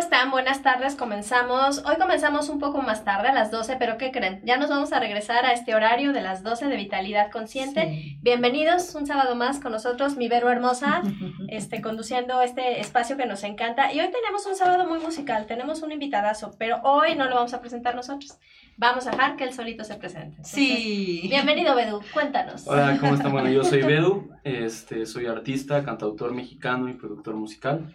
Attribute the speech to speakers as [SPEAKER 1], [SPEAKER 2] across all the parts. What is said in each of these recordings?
[SPEAKER 1] están? Buenas tardes, comenzamos. Hoy comenzamos un poco más tarde, a las 12, pero ¿qué creen? Ya nos vamos a regresar a este horario de las 12 de Vitalidad Consciente. Bienvenidos un sábado más con nosotros, mi Vero Hermosa, este, conduciendo este espacio que nos encanta. Y hoy tenemos un sábado muy musical, tenemos un invitadazo, pero hoy no lo vamos a presentar nosotros. Vamos a dejar que él solito se presente.
[SPEAKER 2] sí.
[SPEAKER 1] Bienvenido, Bedu, cuéntanos.
[SPEAKER 3] Hola, ¿cómo están? Bueno, yo soy Bedu, este, soy artista, cantautor mexicano y productor musical.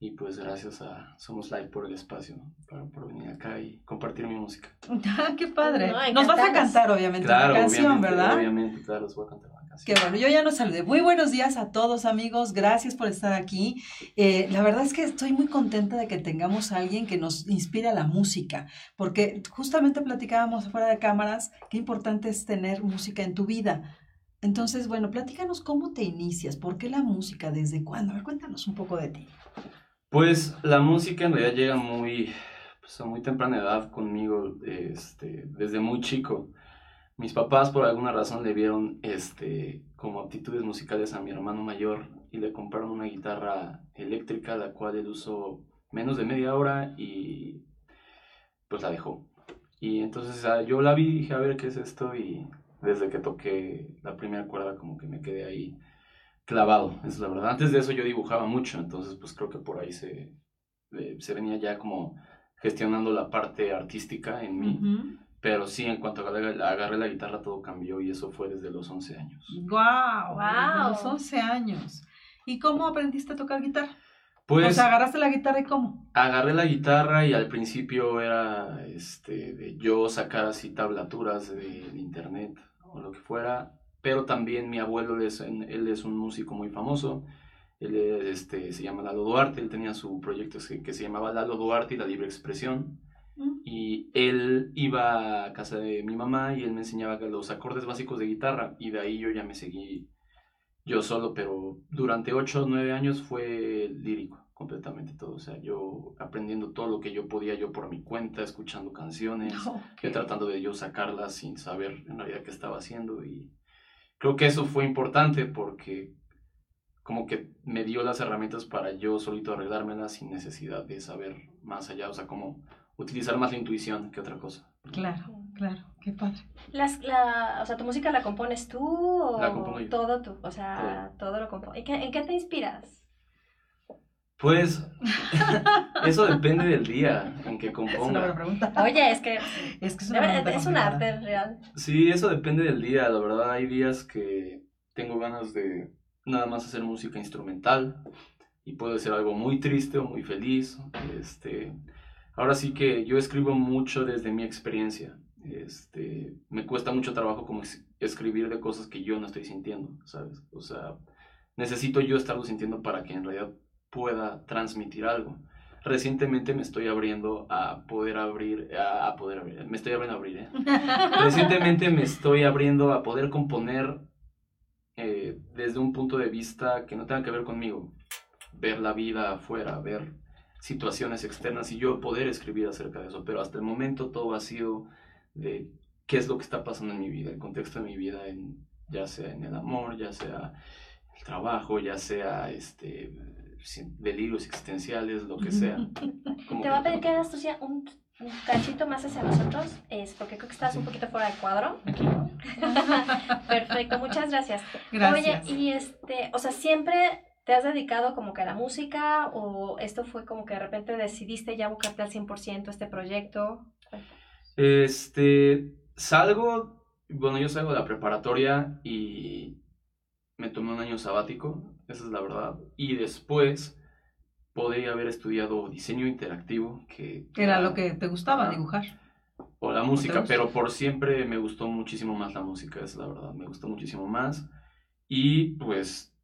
[SPEAKER 3] Y pues gracias a Somos Live por el espacio, para, por venir acá y compartir mi música.
[SPEAKER 2] Ah, qué padre. Nos vas a cantar, obviamente,
[SPEAKER 3] claro,
[SPEAKER 2] una canción, ¿verdad?
[SPEAKER 3] Obviamente, claro, los voy a cantar una canción.
[SPEAKER 2] Qué bueno, yo ya nos saludé. Muy buenos días a todos, amigos. Gracias por estar aquí. Eh, la verdad es que estoy muy contenta de que tengamos a alguien que nos inspire a la música, porque justamente platicábamos fuera de cámaras qué importante es tener música en tu vida. Entonces, bueno, platícanos cómo te inicias, por qué la música, desde cuándo. A ver, cuéntanos un poco de ti.
[SPEAKER 3] Pues la música en realidad llega muy, pues, a muy temprana edad conmigo, este, desde muy chico. Mis papás por alguna razón le vieron este, como aptitudes musicales a mi hermano mayor y le compraron una guitarra eléctrica, la cual él usó menos de media hora y pues la dejó. Y entonces ah, yo la vi y dije, a ver qué es esto y desde que toqué la primera cuerda como que me quedé ahí clavado, es la verdad. Antes de eso yo dibujaba mucho, entonces pues creo que por ahí se, se venía ya como gestionando la parte artística en mí. Pero sí, en cuanto agarré, agarré, la guitarra todo cambió y eso fue desde los 11 años.
[SPEAKER 2] ¡Guau! Wow, los 11 años. ¿Y cómo aprendiste a tocar guitarra?
[SPEAKER 3] Pues,
[SPEAKER 2] o sea, agarraste la guitarra y cómo?
[SPEAKER 3] Agarré la guitarra y al principio era este, de yo sacar así tablaturas de internet o lo que fuera pero también mi abuelo, es, él es un músico muy famoso, él este, se llama Lalo Duarte, él tenía su proyecto que se llamaba Lalo Duarte y la Libre Expresión, mm. y él iba a casa de mi mamá y él me enseñaba los acordes básicos de guitarra, y de ahí yo ya me seguí yo solo, pero durante 8 o 9 años fue lírico completamente todo, o sea, yo aprendiendo todo lo que yo podía yo por mi cuenta, escuchando canciones, tratando de yo sacarlas sin saber en realidad qué estaba haciendo y creo que eso fue importante porque como que me dio las herramientas para yo solito arreglármelas sin necesidad de saber más allá, o sea, como utilizar más la intuición que otra cosa.
[SPEAKER 2] Claro, claro, qué padre.
[SPEAKER 1] Las, la, o sea, ¿tu música la compones tú o
[SPEAKER 3] la compongo yo.
[SPEAKER 1] todo tú? O sea, todo, lo compones. ¿En qué te inspiras?
[SPEAKER 3] Pues eso depende del día en que componga.
[SPEAKER 2] Es pregunta.
[SPEAKER 1] Oye, es que
[SPEAKER 2] es, que
[SPEAKER 1] es, un arte real.
[SPEAKER 3] Sí, eso depende del día. La verdad, hay días que tengo ganas de nada más hacer música instrumental y puede ser algo muy triste o muy feliz. Este, ahora sí que yo escribo mucho desde mi experiencia. Este, me cuesta mucho trabajo como escribir de cosas que yo no estoy sintiendo, ¿sabes? O sea, necesito yo estarlo sintiendo para que en realidad pueda transmitir algo. Recientemente me estoy abriendo a poder abrir, a, poder abrir, me estoy abriendo a abrir, ¿eh? Recientemente me estoy abriendo a poder componer eh, desde un punto de vista que no tenga que ver conmigo. Ver la vida afuera, ver situaciones externas y yo poder escribir acerca de eso. Pero hasta el momento todo ha sido de qué es lo que está pasando en mi vida, el contexto de mi vida, en, ya sea en el amor, ya sea el trabajo, ya sea este delirios existenciales, lo que sea.
[SPEAKER 1] Te voy a pedir que hagas tú un, un cachito más hacia nosotros, es porque creo que estás un poquito fuera de cuadro.
[SPEAKER 3] Aquí.
[SPEAKER 1] Perfecto, muchas gracias.
[SPEAKER 2] Gracias.
[SPEAKER 1] Oye, y este, o sea, siempre te has dedicado como que a la música o esto fue como que de repente decidiste ya buscarte al 100% este proyecto?
[SPEAKER 3] Este, salgo, bueno, yo salgo de la preparatoria y me tomé un año sabático esa es la verdad. Y después podría haber estudiado diseño interactivo, que...
[SPEAKER 2] Era lo que te gustaba, dibujar.
[SPEAKER 3] O la música, pero por siempre me gustó muchísimo más la música, es la verdad, me gustó muchísimo más. Y pues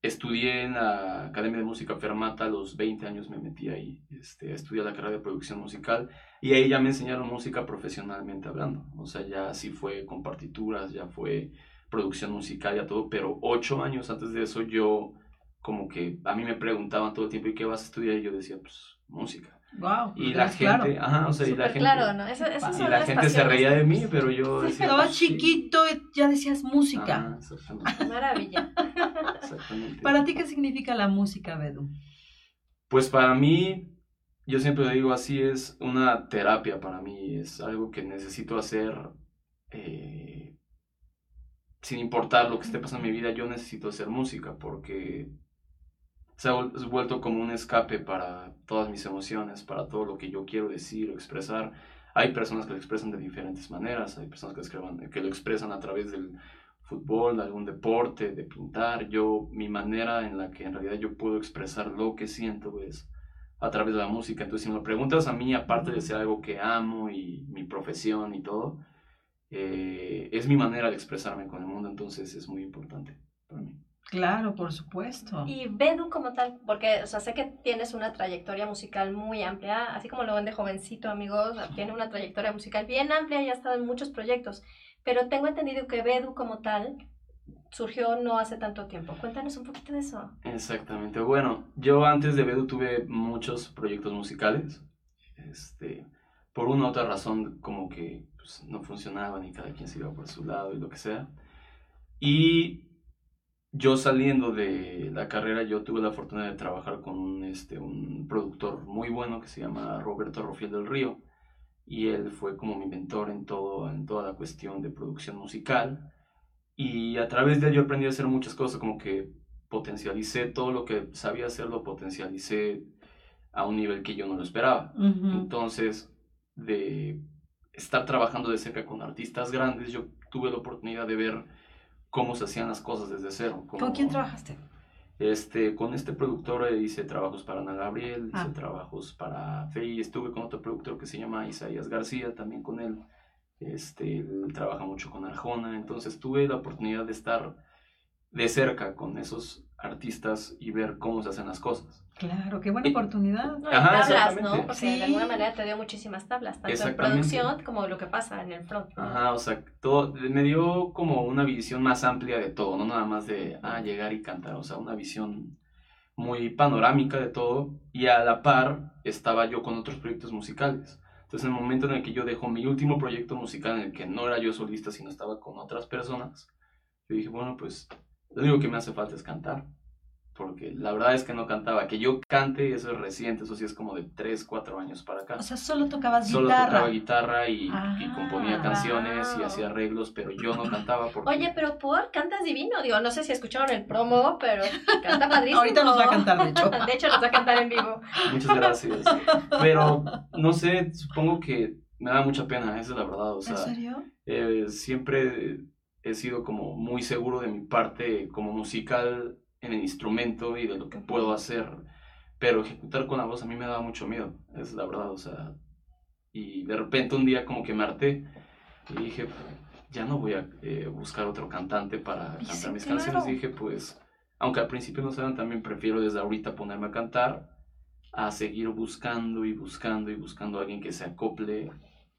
[SPEAKER 3] estudié en la Academia de Música Fermata, a los 20 años me metí ahí, este, estudié la carrera de producción musical y ahí ya me enseñaron música profesionalmente hablando, o sea, ya sí fue con partituras, ya fue producción musical y a todo, pero ocho años antes de eso yo como que a mí me preguntaban todo el tiempo, ¿y qué vas a estudiar? Y yo decía, pues, música.
[SPEAKER 2] Wow.
[SPEAKER 3] Y la gente, ajá, o sea, y la gente,
[SPEAKER 1] claro, ¿no? Eso,
[SPEAKER 3] y la gente se reía de mí, pero yo
[SPEAKER 2] decía, pero pues, chiquito ya decías música.
[SPEAKER 1] exactamente. Maravilla.
[SPEAKER 3] Exactamente.
[SPEAKER 2] ¿Para ti qué significa la música, Bedu?
[SPEAKER 3] Pues para mí yo siempre digo así, es una terapia para mí, es algo que necesito hacer eh, sin importar lo que esté pasando en mi vida, yo necesito hacer música porque se ha vuelto como un escape para todas mis emociones, para todo lo que yo quiero decir o expresar. Hay personas que lo expresan de diferentes maneras, hay personas que, que lo expresan a través del fútbol, de algún deporte, de pintar. Yo, mi manera en la que en realidad yo puedo expresar lo que siento es a través de la música. Entonces, si me lo preguntas a mí, aparte de ser algo que amo y mi profesión y todo, eh, es mi manera de expresarme con el mundo, entonces es muy importante para mí.
[SPEAKER 2] Claro, por supuesto.
[SPEAKER 1] Y Bedu como tal, porque, o sea, sé que tienes una trayectoria musical muy amplia, así como lo ven de jovencito, amigos, tiene una trayectoria musical bien amplia y ha estado en muchos proyectos, pero tengo entendido que Bedu como tal surgió no hace tanto tiempo. Cuéntanos un poquito de eso.
[SPEAKER 3] Exactamente. Bueno, yo antes de Bedu tuve muchos proyectos musicales. Este, por una u otra razón, como que pues, no funcionaban y cada quien se iba por su lado y lo que sea. Y yo saliendo de la carrera, yo tuve la fortuna de trabajar con un, este, un productor muy bueno que se llama Roberto Rofiel del Río. Y él fue como mi mentor en, todo, en toda la cuestión de producción musical. Y a través de él yo aprendí a hacer muchas cosas, como que potencialicé todo lo que sabía hacer, lo potencialicé a un nivel que yo no lo esperaba. Entonces, de estar trabajando de cerca con artistas grandes, yo tuve la oportunidad de ver cómo se hacían las cosas desde cero.
[SPEAKER 2] ¿Con quién trabajaste?
[SPEAKER 3] Este, con este productor hice trabajos para Ana Gabriel, hice ah. trabajos para Fey, estuve con otro productor que se llama Isaías García, también con él. Este, él trabaja mucho con Arjona, entonces tuve la oportunidad de estar de cerca con esos artistas y ver cómo se hacen las cosas.
[SPEAKER 2] Claro, qué buena oportunidad.
[SPEAKER 1] No, tablas, ¿no? Porque de alguna manera te dio muchísimas tablas, tanto en producción como lo que pasa en el front.
[SPEAKER 3] Ajá, o sea, todo, me dio como una visión más amplia de todo, no nada más de, ah, llegar y cantar, o sea, una visión muy panorámica de todo y a la par estaba yo con otros proyectos musicales. Entonces, en el momento en el que yo dejo mi último proyecto musical en el que no era yo solista, sino estaba con otras personas, yo dije, bueno, pues lo único que me hace falta es cantar. Porque la verdad es que no cantaba. Que yo cante, eso es reciente, eso sí es como de 3, 4 años para acá.
[SPEAKER 2] O sea, solo tocabas
[SPEAKER 3] guitarra.
[SPEAKER 2] Solo
[SPEAKER 3] tocaba guitarra y, componía ah, canciones y hacía arreglos, pero yo no cantaba. Porque...
[SPEAKER 1] Oye, pero por cantas divino. Digo, no sé si escucharon el promo, pero canta padrísimo.
[SPEAKER 2] Ahorita nos va a cantar, de hecho.
[SPEAKER 1] de hecho, nos va a cantar en vivo.
[SPEAKER 3] Muchas gracias. Pero, no sé, supongo que me da mucha pena, esa es la verdad. O sea,
[SPEAKER 2] ¿En serio?
[SPEAKER 3] Eh, siempre he sido como muy seguro de mi parte como musical en el instrumento y de lo que puedo hacer, pero ejecutar con la voz a mí me daba mucho miedo, es la verdad, o sea, y de repente un día como que me harté y dije, ya no voy a eh, buscar otro cantante para cantar mis canciones, dije, pues, aunque al principio no saben, también prefiero desde ahorita ponerme a cantar a seguir buscando y buscando y buscando a alguien que se acople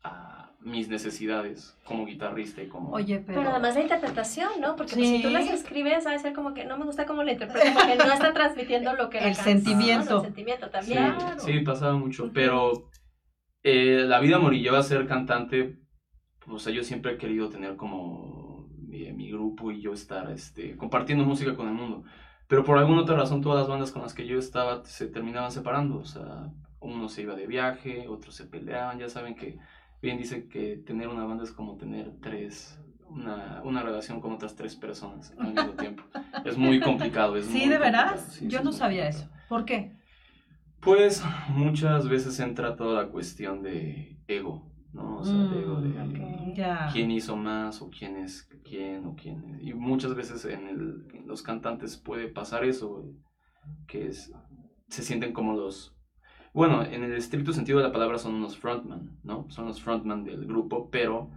[SPEAKER 3] a mis necesidades como guitarrista y como...
[SPEAKER 1] Oye, pero... Pero además la interpretación, ¿no? Porque pues, si tú las escribes, va a ser como que no me gusta cómo la interpreto porque no está transmitiendo lo que...
[SPEAKER 2] El sentimiento.
[SPEAKER 1] El sentimiento también.
[SPEAKER 3] Sí, pasaba mucho, pero eh, la vida morí a ser cantante, o sea, yo siempre he querido tener como mi, mi, grupo y yo estar este, compartiendo música con el mundo. Pero por alguna otra razón todas las bandas con las que yo estaba se terminaban separando, o sea, uno se iba de viaje, otros se peleaban, ya saben que bien dice que tener una banda es como tener tres, una, una relación con otras tres personas al mismo tiempo. Es muy complicado. Es
[SPEAKER 2] sí, de veras. Yo no sabía eso. ¿Por qué?
[SPEAKER 3] Pues muchas veces entra toda la cuestión de ego, ¿no? O sea, de ego de mm, quién hizo más o quién es quién o quién es. Y muchas veces en, el, en los cantantes puede pasar eso, que es, se sienten como los bueno, en el estricto sentido de la palabra son unos frontman, ¿no? Son los frontman del grupo, pero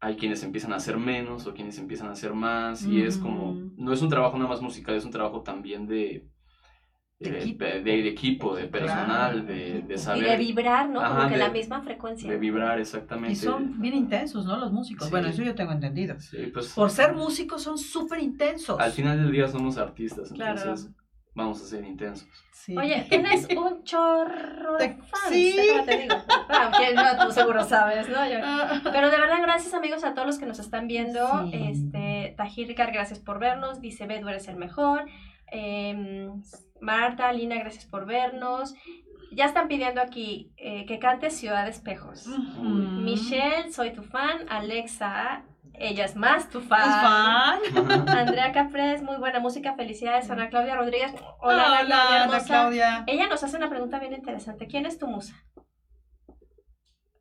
[SPEAKER 3] hay quienes empiezan a hacer menos o quienes empiezan a hacer más y es como, no es un trabajo nada más musical, es un trabajo también de... De, equipo. de, personal, de, saber.
[SPEAKER 1] Y de vibrar, ¿no? Como que la misma frecuencia.
[SPEAKER 3] De vibrar, exactamente. Y
[SPEAKER 2] son bien intensos, ¿no? Los músicos. Bueno, eso yo tengo entendido. Sí, pues, Por ser músicos son súper intensos.
[SPEAKER 3] Al final del día somos artistas, entonces vamos a ser intensos.
[SPEAKER 1] Oye, tienes un chorro de fans, sí. te digo. no, tú seguro sabes, ¿no? Pero de verdad, gracias amigos a todos los que nos están viendo. Este, Tajircar, gracias por vernos. Dice Bedu, eres el mejor. Em, Marta, Lina, gracias por vernos. Ya están pidiendo aquí eh, que cante Ciudad de Espejos. Michelle, soy tu fan. Alexa, ella es más tu
[SPEAKER 2] ¿Es
[SPEAKER 1] fan.
[SPEAKER 2] fan?
[SPEAKER 1] Andrea Capres, muy buena música, felicidades. Ana Claudia Rodríguez, hola,
[SPEAKER 2] Hola,
[SPEAKER 1] Ana Claudia
[SPEAKER 2] Ana. Claudia.
[SPEAKER 1] Ella nos hace una pregunta bien interesante. ¿Quién es tu musa?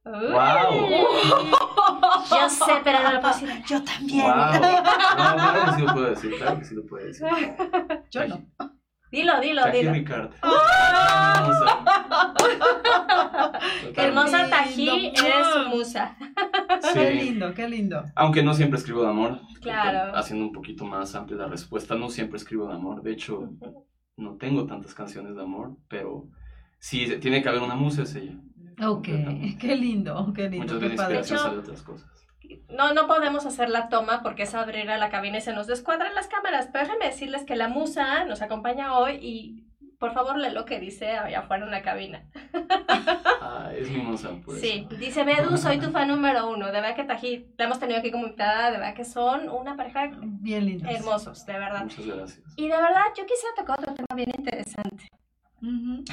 [SPEAKER 3] Guau.
[SPEAKER 1] Uy. Yo sé, pero no lo puedo decir.
[SPEAKER 2] Yo también.
[SPEAKER 3] Wow. No, claro que sí lo puedo decir, claro que sí lo puedo decir.
[SPEAKER 2] Yo no.
[SPEAKER 1] Dilo, dilo, dilo.
[SPEAKER 3] Ricard.
[SPEAKER 1] Qué hermosa
[SPEAKER 2] lindo.
[SPEAKER 1] Tají, su musa.
[SPEAKER 2] Qué lindo, qué lindo.
[SPEAKER 3] Aunque no siempre escribo de amor.
[SPEAKER 1] Claro.
[SPEAKER 3] Haciendo un poquito más amplia la respuesta, no siempre escribo de amor. De hecho, no tengo tantas canciones de amor, pero sí tiene que haber una musa, es ella.
[SPEAKER 2] Ok, qué lindo, qué lindo,
[SPEAKER 3] Muchas
[SPEAKER 2] qué
[SPEAKER 3] veces
[SPEAKER 2] padre.
[SPEAKER 1] hecho-
[SPEAKER 3] de otras cosas.
[SPEAKER 1] No, no podemos hacer la toma porque es abrir a la cabina y se nos descuadran las cámaras. Pero déjenme decirles que la musa nos acompaña hoy y por favor lee lo que dice allá afuera en la cabina.
[SPEAKER 3] Ah, es mi musa, por
[SPEAKER 1] Sí, dice Bedu, soy tu fan número uno. De verdad que Tají, la hemos tenido aquí como invitada, de verdad que son una pareja
[SPEAKER 2] Bien lindo.
[SPEAKER 1] hermosos, de verdad.
[SPEAKER 3] Muchas gracias.
[SPEAKER 1] Y de verdad, yo quisiera tocar otro tema bien interesante.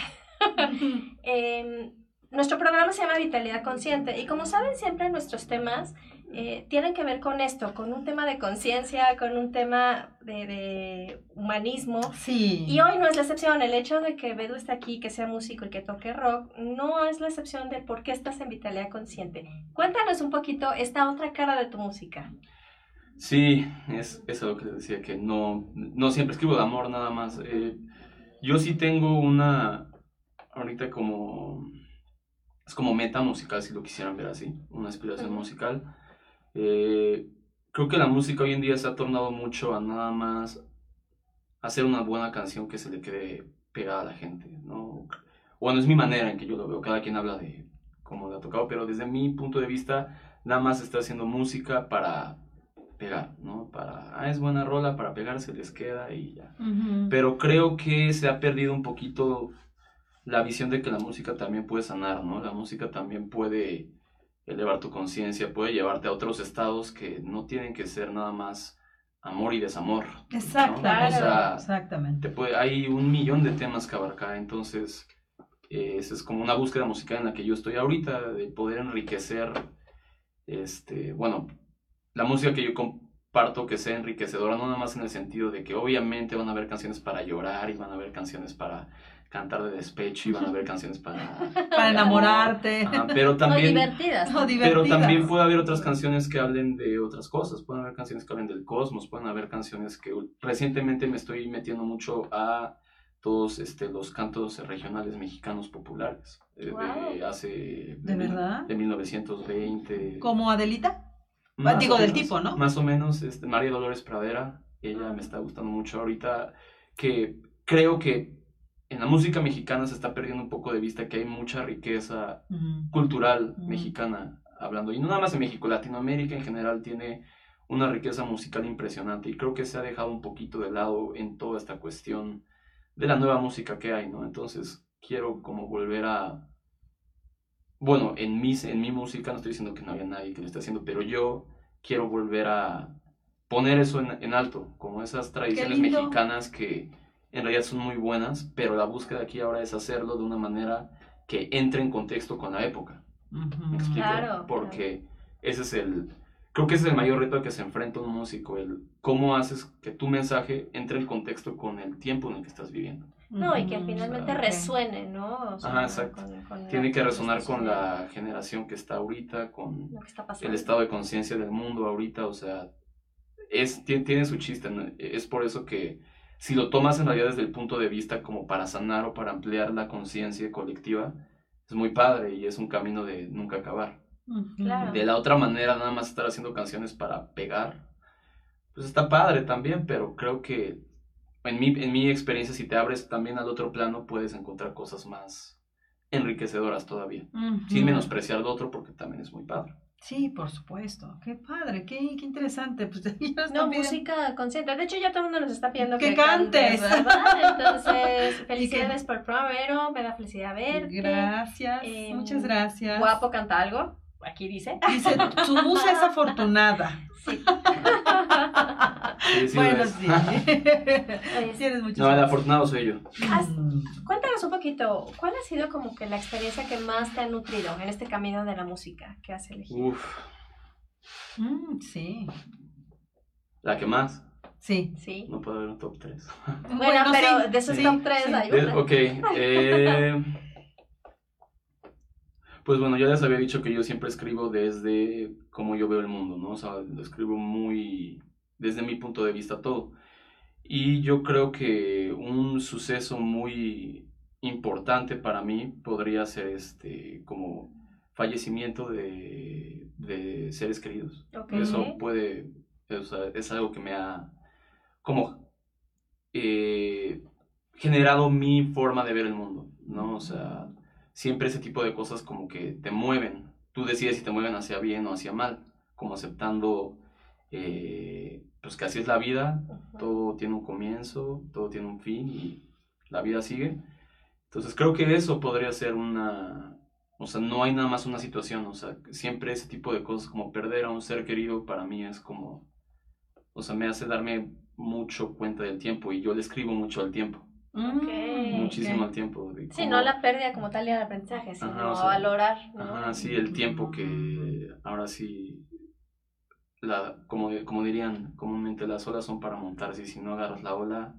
[SPEAKER 1] Eh, nuestro programa se llama Vitalidad Consciente y como saben siempre nuestros temas eh, tienen que ver con esto, con un tema de conciencia, con un tema de, de humanismo.
[SPEAKER 2] Sí.
[SPEAKER 1] Y hoy no es la excepción, el hecho de que Bedu esté aquí, que sea músico y que toque rock, no es la excepción de por qué estás en Vitalidad Consciente. Cuéntanos un poquito esta otra cara de tu música.
[SPEAKER 3] Sí, es, es lo que les decía, que no, no siempre escribo de amor nada más. Eh, yo sí tengo una, ahorita como, es como meta musical, si lo quisieran ver así, una aspiración
[SPEAKER 1] Ujú.
[SPEAKER 3] musical. Eh, creo que la música hoy en día se ha tornado mucho a nada más hacer una buena canción que se le quede pegada a la gente, ¿no? Bueno, es mi manera en que yo lo veo, cada quien habla de cómo le ha tocado, pero desde mi punto de vista, nada más está haciendo música para pegar, ¿no? Para, ah, es buena rola, para pegar se les queda y ya. Pero creo que se ha perdido un poquito la visión de que la música también puede sanar, ¿no? La música también puede elevar tu conciencia, puede llevarte a otros estados que no tienen que ser nada más amor y desamor. ¿no?
[SPEAKER 2] Exactamente.
[SPEAKER 3] O sea,
[SPEAKER 2] Exactamente.
[SPEAKER 3] te puede, hay un millón de temas que abarcar, entonces eh, esa es como una búsqueda musical en la que yo estoy ahorita, de poder enriquecer, este, bueno, la música que yo comparto que sea enriquecedora, no nada más en el sentido de que obviamente van a haber canciones para llorar y van a haber canciones para cantar de despecho y van a haber canciones para...
[SPEAKER 2] Para enamorarte.
[SPEAKER 3] Ajá, pero también...
[SPEAKER 1] divertidas.
[SPEAKER 2] No,
[SPEAKER 3] Pero
[SPEAKER 2] divertidas.
[SPEAKER 3] también puede haber otras canciones que hablen de otras cosas. Pueden haber canciones que hablen del cosmos, pueden haber canciones que recientemente me estoy metiendo mucho a todos este, los cantos regionales mexicanos populares. eh, De, hace.
[SPEAKER 2] ¿De
[SPEAKER 3] mil-
[SPEAKER 2] verdad?
[SPEAKER 3] De 1920.
[SPEAKER 2] ¿Como Adelita?
[SPEAKER 3] Más
[SPEAKER 2] Digo,
[SPEAKER 3] o
[SPEAKER 2] del
[SPEAKER 3] menos,
[SPEAKER 2] tipo, ¿no?
[SPEAKER 3] Más o menos. Este, María Dolores Pradera, ella me está gustando mucho ahorita. Que creo que en la música mexicana se está perdiendo un poco de vista que hay mucha riqueza cultural mexicana hablando. Y no nada más en México, Latinoamérica en general tiene una riqueza musical impresionante y creo que se ha dejado un poquito de lado en toda esta cuestión de la nueva música que hay, ¿no? Entonces quiero como volver a... Bueno, en, mis, en mi música no estoy diciendo que no haya nadie que lo esté haciendo, pero yo quiero volver a poner eso en, en alto, como esas tradiciones mexicanas que en realidad son muy buenas, pero la búsqueda aquí ahora es hacerlo de una manera que entre en contexto con la época. ¿Me explico?
[SPEAKER 1] Claro,
[SPEAKER 3] Porque ese es el, creo que ese es el mayor reto al que se enfrenta un músico, el cómo haces que tu mensaje entre en contexto con el tiempo en el que estás viviendo.
[SPEAKER 1] No, y que finalmente
[SPEAKER 3] Ok.
[SPEAKER 1] resuene, ¿no? O sea,
[SPEAKER 3] Ajá, exacto.
[SPEAKER 1] con- con
[SPEAKER 3] Tiene que resonar con la generación que está ahorita, con
[SPEAKER 1] está
[SPEAKER 3] el estado de conciencia del mundo ahorita, o sea, es, tiene, tiene su chiste, ¿no? es por eso que si lo tomas en realidad desde el punto de vista como para sanar o para ampliar la conciencia colectiva, es muy padre y es un camino de nunca acabar.
[SPEAKER 1] Claro.
[SPEAKER 3] De la otra manera, nada más estar haciendo canciones para pegar, pues está padre también, pero creo que en mi, en mi experiencia, si te abres también al otro plano, puedes encontrar cosas más enriquecedoras todavía, sin menospreciar lo otro porque también es muy padre.
[SPEAKER 2] Sí, por supuesto. Qué padre, qué, qué interesante. Pues ya
[SPEAKER 1] No,
[SPEAKER 2] pidiendo-
[SPEAKER 1] música consciente. De hecho, ya todo el mundo nos está pidiendo
[SPEAKER 2] Que
[SPEAKER 1] que,
[SPEAKER 2] cantes.
[SPEAKER 1] ¿verdad? Entonces, felicidades por Vero. Me da felicidad verte.
[SPEAKER 2] Gracias,
[SPEAKER 1] Em,
[SPEAKER 2] muchas gracias.
[SPEAKER 1] Guapo canta algo. Aquí dice.
[SPEAKER 2] Dice, su musa es afortunada.
[SPEAKER 1] Sí.
[SPEAKER 3] Sí, sí,
[SPEAKER 2] bueno, sí. Tienes muchos
[SPEAKER 3] No, el afortunado soy yo.
[SPEAKER 2] Mm.
[SPEAKER 1] Cuéntanos un poquito, ¿cuál ha sido como que la experiencia que más te ha nutrido en este camino de la música que has elegido?
[SPEAKER 3] Uf,
[SPEAKER 2] Mm, sí,
[SPEAKER 3] la que más.
[SPEAKER 2] sí.
[SPEAKER 1] Sí.
[SPEAKER 3] No puede haber un top 3.
[SPEAKER 1] Bueno, pero
[SPEAKER 2] sí,
[SPEAKER 1] de esos
[SPEAKER 2] sí,
[SPEAKER 1] top 3
[SPEAKER 2] sí.
[SPEAKER 1] hay una.
[SPEAKER 3] ok, eh, pues bueno, ya les había dicho que yo siempre escribo desde cómo yo veo el mundo, ¿no? O sea, lo escribo muy desde mi punto de vista todo. Y yo creo que un suceso muy importante para mí podría ser este, como fallecimiento de, de seres queridos.
[SPEAKER 1] Ok.
[SPEAKER 3] Eso puede, o sea, es algo que me ha como eh, generado mi forma de ver el mundo, ¿no? O sea, siempre ese tipo de cosas como que te mueven. Tú decides si te mueven hacia bien o hacia mal, como aceptando eh, pues que así es la vida, todo tiene un comienzo, todo tiene un fin y la vida sigue. Entonces creo que eso podría ser una, o sea, no hay nada más una situación, o sea, siempre ese tipo de cosas como perder a un ser querido para mí es como, o sea, me hace darme mucho cuenta del tiempo y yo le escribo mucho al tiempo, Muchísimo
[SPEAKER 2] ok.
[SPEAKER 3] al tiempo. de
[SPEAKER 1] Sí, no la pérdida como tal y el aprendizaje, sino
[SPEAKER 3] Ajá, o sea,
[SPEAKER 1] valorar. ¿no?
[SPEAKER 3] Ajá, sí, el tiempo que ahora sí, la, como, como dirían comúnmente, las olas son para montarse y si no agarras la ola,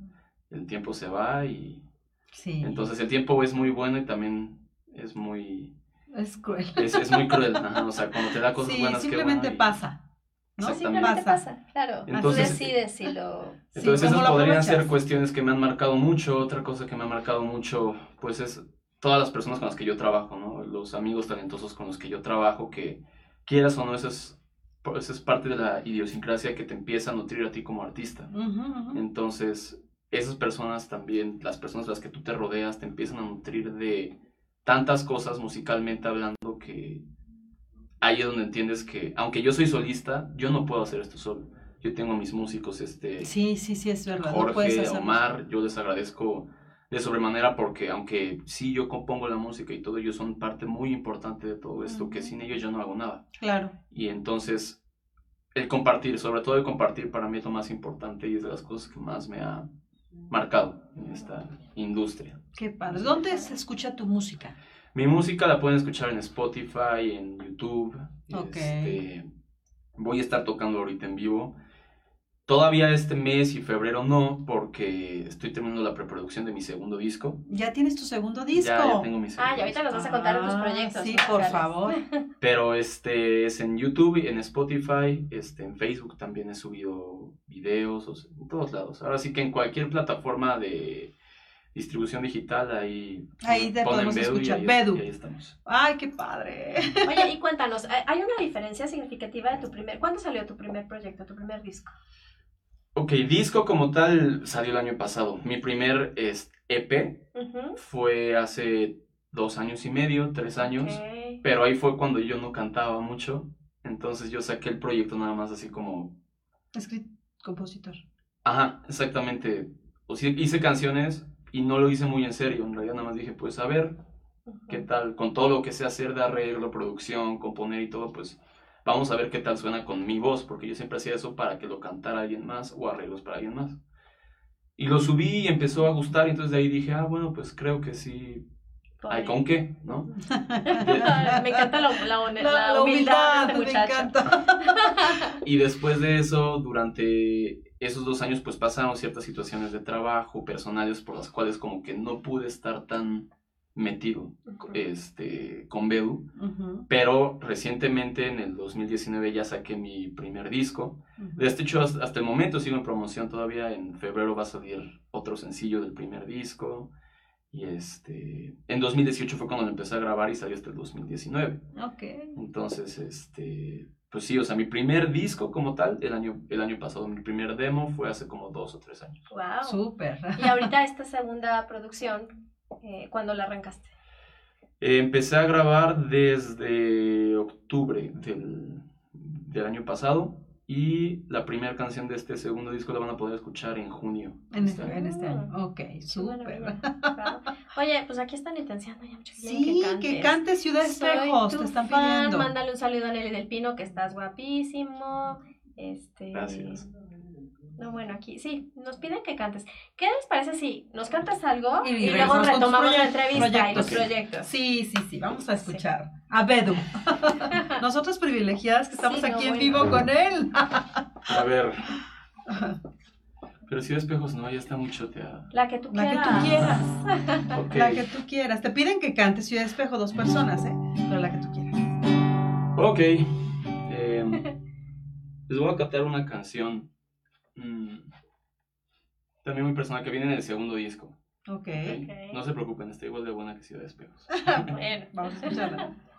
[SPEAKER 3] el tiempo se va y
[SPEAKER 2] Sí.
[SPEAKER 3] entonces el tiempo es muy bueno y también es muy,
[SPEAKER 2] es cruel.
[SPEAKER 3] es, es muy cruel, ajá, o sea, cuando te da cosas
[SPEAKER 2] Sí,
[SPEAKER 3] buenas, qué
[SPEAKER 2] simplemente
[SPEAKER 3] bueno y-
[SPEAKER 2] pasa. ¿No?
[SPEAKER 1] Sí, simplemente pasa, claro.
[SPEAKER 3] Entonces-
[SPEAKER 1] Tú decides si lo...
[SPEAKER 3] Entonces
[SPEAKER 2] Sí, ¿cómo
[SPEAKER 3] esas
[SPEAKER 2] lo
[SPEAKER 3] podrían ser cuestiones que me han marcado mucho. Otra cosa que me ha marcado mucho, pues es todas las personas con las que yo trabajo, ¿no? Los amigos talentosos con los que yo trabajo, que quieras o no, eso es, es parte de la idiosincrasia que te empieza a nutrir a ti como artista. Entonces, esas personas también, las personas de las que tú te rodeas, te empiezan a nutrir de tantas cosas musicalmente hablando que ahí es donde entiendes que, aunque yo soy solista, yo no puedo hacer esto solo. Yo tengo a mis músicos, este,
[SPEAKER 2] Sí, sí, sí, es verdad.
[SPEAKER 3] Jorge. Omar, yo les agradezco de sobremanera porque aunque sí yo compongo la música y todo, ellos son parte muy importante de todo esto, que sin ellos yo no hago nada.
[SPEAKER 2] Claro.
[SPEAKER 3] Y entonces, el compartir, sobre todo el compartir para mí es lo más importante y es de las cosas que más me ha marcado en esta industria.
[SPEAKER 2] Qué padre. ¿Dónde se escucha tu música?
[SPEAKER 3] Mi música la pueden escuchar en Spotify, en YouTube.
[SPEAKER 2] Ok.
[SPEAKER 3] Este, voy a estar tocando ahorita en vivo. Todavía este mes y febrero no, porque estoy terminando la preproducción de mi segundo disco.
[SPEAKER 2] ¿Ya tienes tu segundo disco?
[SPEAKER 3] Ya, ya tengo mi segundo
[SPEAKER 1] Ah, y ahorita nos vas a contar de tus
[SPEAKER 2] Ah,
[SPEAKER 1] proyectos.
[SPEAKER 2] Sí, por favor.
[SPEAKER 3] Pero este es en YouTube, en Spotify, este, en Facebook también he subido videos, o sea, en todos lados. Ahora sí que en cualquier plataforma de distribución digital ahí,
[SPEAKER 2] Ahí te
[SPEAKER 3] ponen
[SPEAKER 2] podemos
[SPEAKER 3] Bedu y
[SPEAKER 2] escuchar.
[SPEAKER 3] ahí-
[SPEAKER 2] Bedu.
[SPEAKER 3] y ahí estamos.
[SPEAKER 2] Ay, qué padre.
[SPEAKER 1] Oye, y cuéntanos, ¿hay una diferencia significativa de tu primer... ¿Cuándo salió tu primer proyecto, tu primer disco?
[SPEAKER 3] Ok, disco como tal salió el año pasado. Mi primer es, EP fue hace dos años y medio, tres años. Pero ahí fue cuando yo no cantaba mucho. Entonces yo saqué el proyecto nada más así como...
[SPEAKER 2] Escritor, compositor.
[SPEAKER 3] Ajá, exactamente. O sea, hice canciones y no lo hice muy en serio. En realidad nada más dije, pues a ver, qué tal, con todo lo que sé hacer de arreglo, producción, componer y todo, pues vamos a ver qué tal suena con mi voz, porque yo siempre hacía eso para que lo cantara alguien más o arreglos para alguien más. Y lo subí y empezó a gustar, y entonces de ahí dije, ah, bueno, pues creo que sí, hay con qué, ¿no?
[SPEAKER 1] me encanta la, la, la,
[SPEAKER 2] La,
[SPEAKER 1] humildad, de este
[SPEAKER 2] me
[SPEAKER 1] muchacho.
[SPEAKER 2] encanta.
[SPEAKER 3] Y después de eso, durante esos dos años, pues pasaron ciertas situaciones de trabajo, personales, por las cuales como que no pude estar tan metido este, con Bedu. Pero recientemente, en el 2019, ya saqué mi primer disco. De este hecho, hasta hasta el momento sigo en promoción todavía. En febrero va a salir otro sencillo del primer disco. Y este, en 2018 fue cuando lo empecé a grabar y salió hasta el 2019.
[SPEAKER 2] Ok.
[SPEAKER 3] Entonces, este, pues sí, o sea, mi primer disco como tal, el año, el año pasado, mi primer demo fue hace como dos o tres años.
[SPEAKER 1] Wow.
[SPEAKER 2] Súper.
[SPEAKER 1] Y ahorita esta segunda producción, eh, ¿cuándo la arrancaste?
[SPEAKER 3] Eh, empecé a grabar desde octubre del, del año pasado y la primera canción de este segundo disco la van a poder escuchar en junio.
[SPEAKER 2] En
[SPEAKER 3] este
[SPEAKER 2] este,
[SPEAKER 3] año.
[SPEAKER 2] en este año. Ok,
[SPEAKER 1] Qué
[SPEAKER 2] súper.
[SPEAKER 1] Oye, pues aquí están intencionando ya mucho
[SPEAKER 2] Sí, que cante Ciudad Espejos, te están
[SPEAKER 1] fan,
[SPEAKER 2] pidiendo.
[SPEAKER 1] Mándale un saludo a Nelly del Pino, que estás guapísimo. Este,
[SPEAKER 3] Gracias.
[SPEAKER 1] No, bueno, aquí sí, nos piden que cantes. ¿Qué les parece si nos cantas algo y,
[SPEAKER 2] Y
[SPEAKER 1] luego retomamos la entrevista y los
[SPEAKER 2] proyectos.
[SPEAKER 1] proyectos?
[SPEAKER 2] Sí, sí, sí, vamos a escuchar a Bedu. Nosotros privilegiadas que estamos
[SPEAKER 1] Sí, no,
[SPEAKER 2] aquí en
[SPEAKER 1] bueno.
[SPEAKER 2] vivo con él.
[SPEAKER 3] A ver. Pero si de espejos no, ya está muy choteada.
[SPEAKER 1] La que tú
[SPEAKER 2] La que
[SPEAKER 1] quieras.
[SPEAKER 2] tú quieras. La que tú quieras. Te piden que cantes Ciudad Espejo dos personas, ¿eh? Pero la que tú quieras.
[SPEAKER 3] Ok. em, les voy a cantar una canción. Mm, también muy personal que viene en el segundo disco.
[SPEAKER 2] Ok.
[SPEAKER 3] No se preocupen, está igual de buena que Ciudad de Espejos.
[SPEAKER 1] Bueno,
[SPEAKER 2] Vamos a escucharla.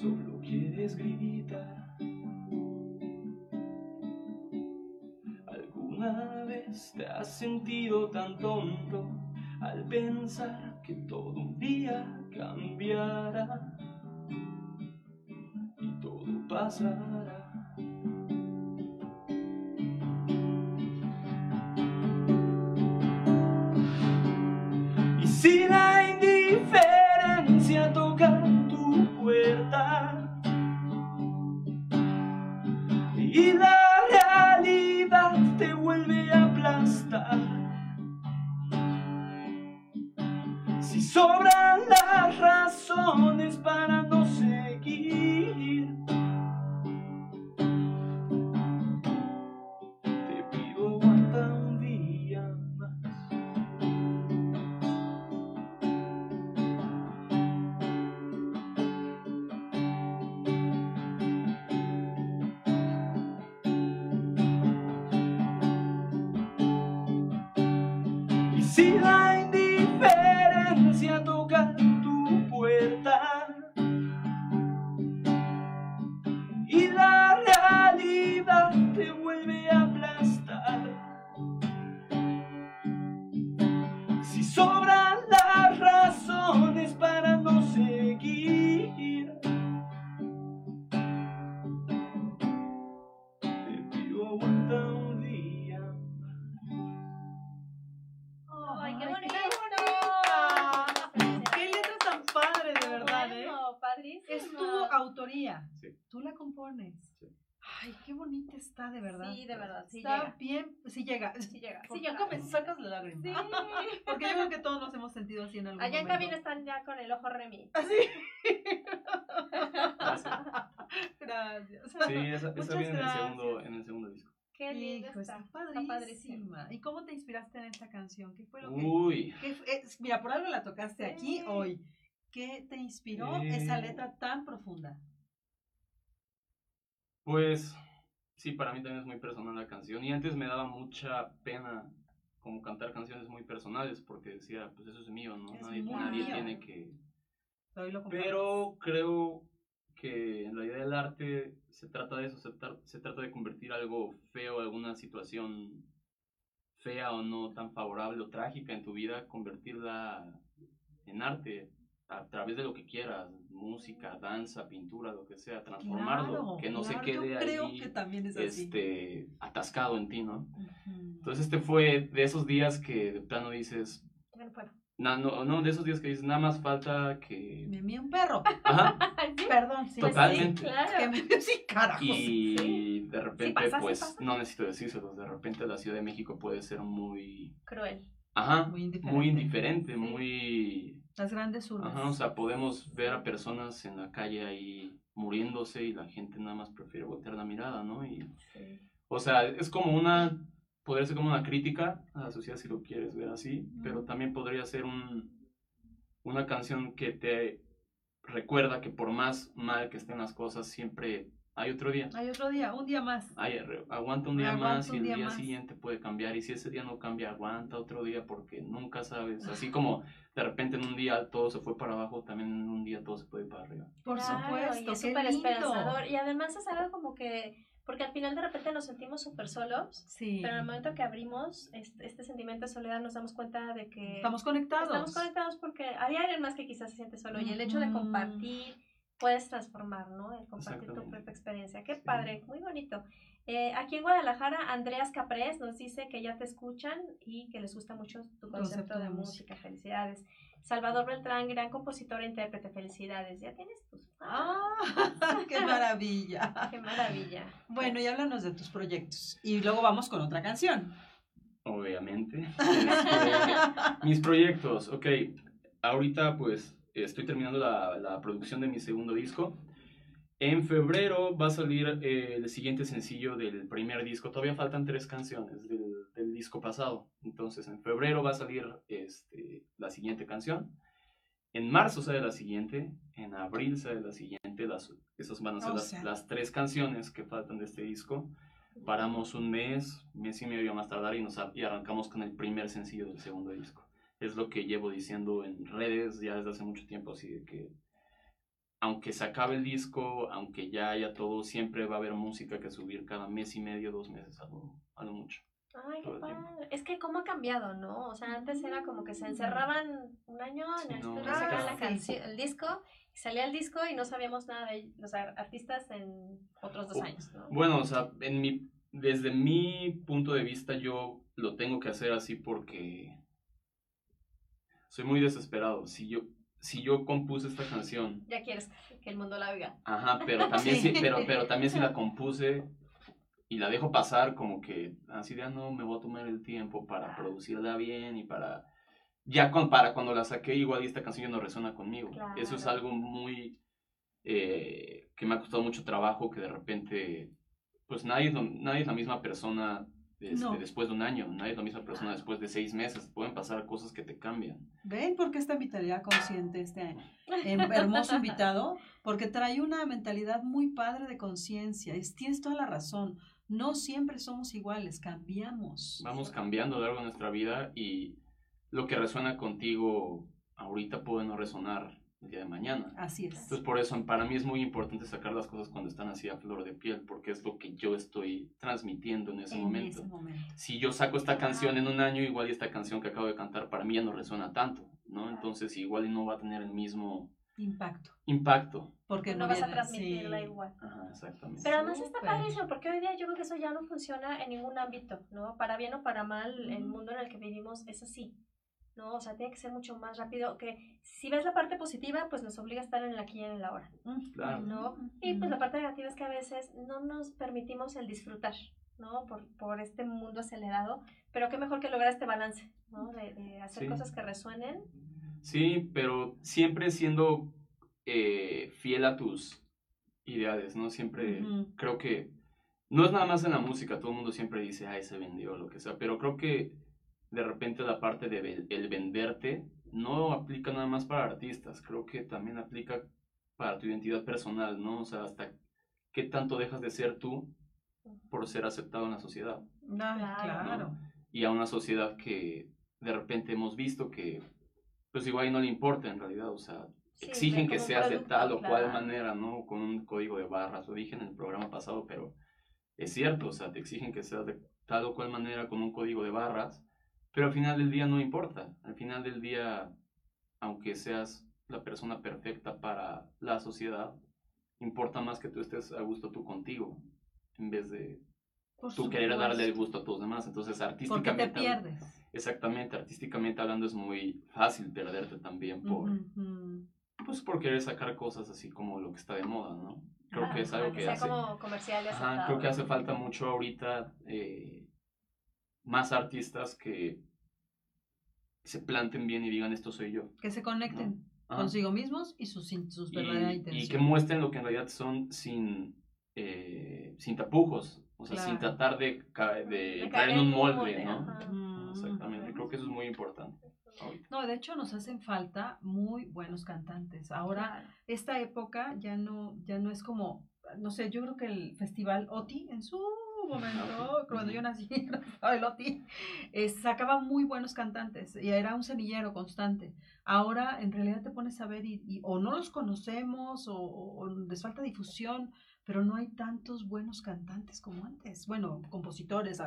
[SPEAKER 3] Solo quieres gritar. ¿Alguna vez te has sentido tan tonto al pensar que todo un día cambiará y todo pasará? Y la realidad te vuelve a aplastar, si sobran las razones para
[SPEAKER 2] bonita está, de verdad.
[SPEAKER 1] Sí, de verdad, sí
[SPEAKER 2] está
[SPEAKER 1] llega.
[SPEAKER 2] bien, sí llega.
[SPEAKER 1] Sí llega, sí llega.
[SPEAKER 2] me sacas la lágrima.
[SPEAKER 1] Sí.
[SPEAKER 2] Porque yo creo que todos nos hemos sentido así en algún
[SPEAKER 1] Allá en
[SPEAKER 2] momento.
[SPEAKER 1] cabina están ya con el ojo Remy.
[SPEAKER 2] Así.
[SPEAKER 3] Gracias.
[SPEAKER 2] Gracias.
[SPEAKER 3] Sí, esa,
[SPEAKER 2] Muchas
[SPEAKER 3] esa viene en el, segundo, en el segundo disco.
[SPEAKER 1] Qué lindo
[SPEAKER 2] Hijo,
[SPEAKER 1] está.
[SPEAKER 2] está
[SPEAKER 1] Está padrísima.
[SPEAKER 2] ¿Y cómo te inspiraste en esta canción? ¿Qué fue lo que.?
[SPEAKER 3] Uy,
[SPEAKER 2] qué fue- eh, mira, por algo la tocaste
[SPEAKER 1] Sí.
[SPEAKER 2] aquí hoy. ¿Qué te inspiró
[SPEAKER 3] Eh.
[SPEAKER 2] esa letra tan profunda?
[SPEAKER 3] pues sí, para mí también es muy personal la canción. Y antes me daba mucha pena como cantar canciones muy personales porque decía, pues eso es mío, ¿no?
[SPEAKER 2] Es
[SPEAKER 3] Nadie, nadie
[SPEAKER 2] mío.
[SPEAKER 3] tiene que... Pero creo que en la idea del arte se trata de eso, se, tra- se trata de convertir algo feo, alguna situación fea o no tan favorable o trágica en tu vida, convertirla en arte a través de lo que quieras, música, danza, pintura, lo que sea, transformarlo,
[SPEAKER 2] Claro,
[SPEAKER 3] que no
[SPEAKER 2] claro,
[SPEAKER 3] se quede
[SPEAKER 2] yo creo
[SPEAKER 3] ahí
[SPEAKER 2] que también es así.
[SPEAKER 3] este, atascado en ti, ¿no?
[SPEAKER 2] Ujú.
[SPEAKER 3] Entonces este fue de esos días que de plano dices,
[SPEAKER 1] no
[SPEAKER 3] no, no, de esos días que dices, nada más falta que...
[SPEAKER 2] Me mía un perro.
[SPEAKER 3] Ajá,
[SPEAKER 1] sí.
[SPEAKER 2] perdón, sí.
[SPEAKER 3] Totalmente.
[SPEAKER 1] Pues claro.
[SPEAKER 2] Que me veo sin carajos.
[SPEAKER 3] Y de repente,
[SPEAKER 1] pasa, sí
[SPEAKER 3] pues,
[SPEAKER 1] pasa.
[SPEAKER 3] no necesito decírselos, de repente la Ciudad de México puede ser muy,
[SPEAKER 1] Cruel.
[SPEAKER 3] ajá,
[SPEAKER 2] Muy indiferente.
[SPEAKER 3] muy indiferente,
[SPEAKER 1] Sí.
[SPEAKER 3] muy,
[SPEAKER 2] Las grandes urbes.
[SPEAKER 3] ajá, o sea, podemos ver a personas en la calle ahí muriéndose y la gente nada más prefiere voltear la mirada, ¿no? Y,
[SPEAKER 1] Sí.
[SPEAKER 3] o sea, es como una, podría ser como una crítica a la sociedad si lo quieres ver así, pero también podría ser un, una canción que te recuerda que por más mal que estén las cosas, siempre hay otro día.
[SPEAKER 2] Hay otro día, un día más.
[SPEAKER 3] Ay, aguanta un día
[SPEAKER 2] Aguanta
[SPEAKER 3] más y el
[SPEAKER 2] día
[SPEAKER 3] siguiente puede cambiar y si ese día no cambia, aguanta otro día porque nunca sabes. Así como de repente en un día todo se fue para abajo, también en un día todo se puede ir para arriba.
[SPEAKER 2] Por
[SPEAKER 1] Claro,
[SPEAKER 2] supuesto.
[SPEAKER 1] Y es súper esperanzador. Y además es algo como que, porque al final de repente nos sentimos súper solos,
[SPEAKER 2] Sí.
[SPEAKER 1] pero en el momento que abrimos este, este sentimiento de soledad nos damos cuenta de que
[SPEAKER 2] Estamos conectados.
[SPEAKER 1] estamos conectados porque hay alguien más que quizás se siente solo y el hecho de compartir puedes transformar, ¿no? El compartir tu propia experiencia. Qué
[SPEAKER 3] Sí.
[SPEAKER 1] padre, muy bonito. Eh, aquí en Guadalajara, Andreas Caprés nos dice que ya te escuchan y que les gusta mucho tu concepto,
[SPEAKER 2] Concepto
[SPEAKER 1] de,
[SPEAKER 2] de
[SPEAKER 1] música. Felicidades. Salvador Beltrán, gran compositor e intérprete. Felicidades. Ya tienes tus.
[SPEAKER 2] ¡Ah! ¡Qué maravilla!
[SPEAKER 1] ¡Qué maravilla!
[SPEAKER 2] Bueno, y háblanos de tus proyectos. Y luego vamos con otra canción.
[SPEAKER 3] Obviamente. Este, mis proyectos, ok. Ahorita pues estoy terminando la, la producción de mi segundo disco. En febrero va a salir eh, el siguiente sencillo del primer disco. Todavía faltan tres canciones del, del disco pasado. Entonces en febrero va a salir este, la siguiente canción. En marzo sale la siguiente. En abril sale la siguiente. Las, esas van a ser
[SPEAKER 2] O
[SPEAKER 3] las, las tres canciones que faltan de este disco. Paramos un mes, mes y medio más tardar y, nos, y arrancamos con el primer sencillo del segundo disco. Es lo que llevo diciendo en redes ya desde hace mucho tiempo, así de que aunque se acabe el disco, aunque ya haya todo, siempre va a haber música que subir cada mes y medio, dos meses, a lo, a lo mucho.
[SPEAKER 1] Ay, qué padre. Es que cómo ha cambiado, ¿no? O sea, antes era como que se encerraban un año en
[SPEAKER 3] Sí,
[SPEAKER 1] el
[SPEAKER 3] no,
[SPEAKER 2] ah,
[SPEAKER 1] sacaban la
[SPEAKER 2] sí.
[SPEAKER 1] canción, el disco, y salía el disco y no sabíamos nada de los ar- artistas en otros dos años, ¿no?
[SPEAKER 3] Bueno, o sea, en mi, desde mi punto de vista yo lo tengo que hacer así porque soy muy desesperado. Si yo, si yo compuse esta canción
[SPEAKER 1] Ya quieres que el mundo la oiga.
[SPEAKER 3] Ajá, pero también
[SPEAKER 2] Sí.
[SPEAKER 3] sí, pero, pero también si la compuse y la dejo pasar como que así de "Ah, no me voy a tomar el tiempo para producirla bien y para ya con, para cuando la saqué igual y esta canción ya no resuena conmigo.
[SPEAKER 1] Claro.
[SPEAKER 3] Eso es algo muy eh, que me ha costado mucho trabajo que de repente pues nadie nadie es la misma persona este,
[SPEAKER 2] No.
[SPEAKER 3] después de un año, nadie es la misma persona después de seis meses, pueden pasar cosas que te cambian.
[SPEAKER 2] ¿Ven por qué esta vitalidad consciente este em, hermoso invitado? Porque trae una mentalidad muy padre de conciencia. Es- Tienes toda la razón. No siempre somos iguales, cambiamos.
[SPEAKER 3] Vamos cambiando a lo largo de nuestra vida y lo que resuena contigo ahorita puede no resonar el día de mañana.
[SPEAKER 2] Así es.
[SPEAKER 3] Entonces por eso para mí es muy importante sacar las cosas cuando están así a flor de piel, porque es lo que yo estoy transmitiendo en ese
[SPEAKER 2] en
[SPEAKER 3] momento.
[SPEAKER 2] ese momento.
[SPEAKER 3] Si yo saco esta canción en un año, igual y esta canción que acabo de cantar para mí ya no resuena tanto, ¿no? Entonces igual y no va a tener el mismo
[SPEAKER 2] Impacto.
[SPEAKER 3] impacto.
[SPEAKER 2] Porque
[SPEAKER 1] no vas a transmitirla
[SPEAKER 2] sí.
[SPEAKER 1] igual.
[SPEAKER 3] Ajá, exactamente.
[SPEAKER 1] Pero además está padrísimo, porque hoy día yo creo que eso ya no funciona en ningún ámbito, ¿no? Para bien o para mal, el mundo en el que vivimos es así, ¿no? O sea, tiene que ser mucho más rápido, que si ves la parte positiva, pues nos obliga a estar en el aquí y en el ahora,
[SPEAKER 2] Mm.
[SPEAKER 3] Claro.
[SPEAKER 1] ¿no? Y pues la parte negativa es que a veces no nos permitimos el disfrutar, ¿no? Por, por este mundo acelerado, pero qué mejor que lograr este balance, ¿no? De, de hacer
[SPEAKER 3] Sí.
[SPEAKER 1] cosas que resuenen.
[SPEAKER 3] Sí, pero siempre siendo eh, fiel a tus ideales, ¿no? Siempre creo que no es nada más en la música, todo el mundo siempre dice, ay, se vendió, lo que sea, pero creo que de repente la parte de el venderte no aplica nada más para artistas, creo que también aplica para tu identidad personal, ¿no? O sea, hasta qué tanto dejas de ser tú por ser aceptado en la sociedad.
[SPEAKER 1] Claro.
[SPEAKER 2] claro.
[SPEAKER 3] Y a una sociedad que de repente hemos visto que pues igual no le importa en realidad, o sea,
[SPEAKER 1] Sí,
[SPEAKER 3] exigen que seas de tal o cual manera, ¿no? Con un código de barras, lo dije en el programa pasado, pero es cierto, o sea, te exigen que seas de tal o cual manera con un código de barras, pero al final del día no importa, al final del día, aunque seas la persona perfecta para la sociedad, importa más que tú estés a gusto tú contigo, en vez de
[SPEAKER 2] Por
[SPEAKER 3] tú querer
[SPEAKER 2] supuesto.
[SPEAKER 3] darle el gusto a todos los demás, entonces
[SPEAKER 2] Porque
[SPEAKER 3] artísticamente...
[SPEAKER 2] te pierdes.
[SPEAKER 3] Exactamente, artísticamente hablando es muy fácil perderte también por,
[SPEAKER 2] Ujú.
[SPEAKER 3] pues por querer sacar cosas así como lo que está de moda, ¿no? Creo
[SPEAKER 1] Ah,
[SPEAKER 3] que es algo
[SPEAKER 1] que
[SPEAKER 3] que,
[SPEAKER 1] sea
[SPEAKER 3] hace...
[SPEAKER 1] como comercial
[SPEAKER 3] Ajá, creo que hace falta mucho ahorita eh, más artistas que se planten bien y digan esto soy yo.
[SPEAKER 2] Que se conecten consigo mismos y sus, sus
[SPEAKER 3] y,
[SPEAKER 2] verdaderas
[SPEAKER 3] y
[SPEAKER 2] intenciones.
[SPEAKER 3] que muestren lo que en realidad son sin, eh, sin tapujos, o sea, sin tratar de, de
[SPEAKER 1] De
[SPEAKER 3] entrar
[SPEAKER 1] caer
[SPEAKER 3] en un molde, ¿no?
[SPEAKER 1] ajá.
[SPEAKER 2] Mm.
[SPEAKER 3] Exactamente, creo que eso es muy importante ahorita.
[SPEAKER 2] No, de hecho nos hacen falta muy buenos cantantes. Ahora, esta época ya no, ya no es como, no sé, yo creo que el festival OTI en su momento, cuando yo nací, OTI, eh, sacaba muy buenos cantantes y era un semillero constante. Ahora en realidad te pones a ver y, y o no los conocemos o, o- o les falta difusión, pero no hay tantos buenos cantantes como antes. Bueno, compositores,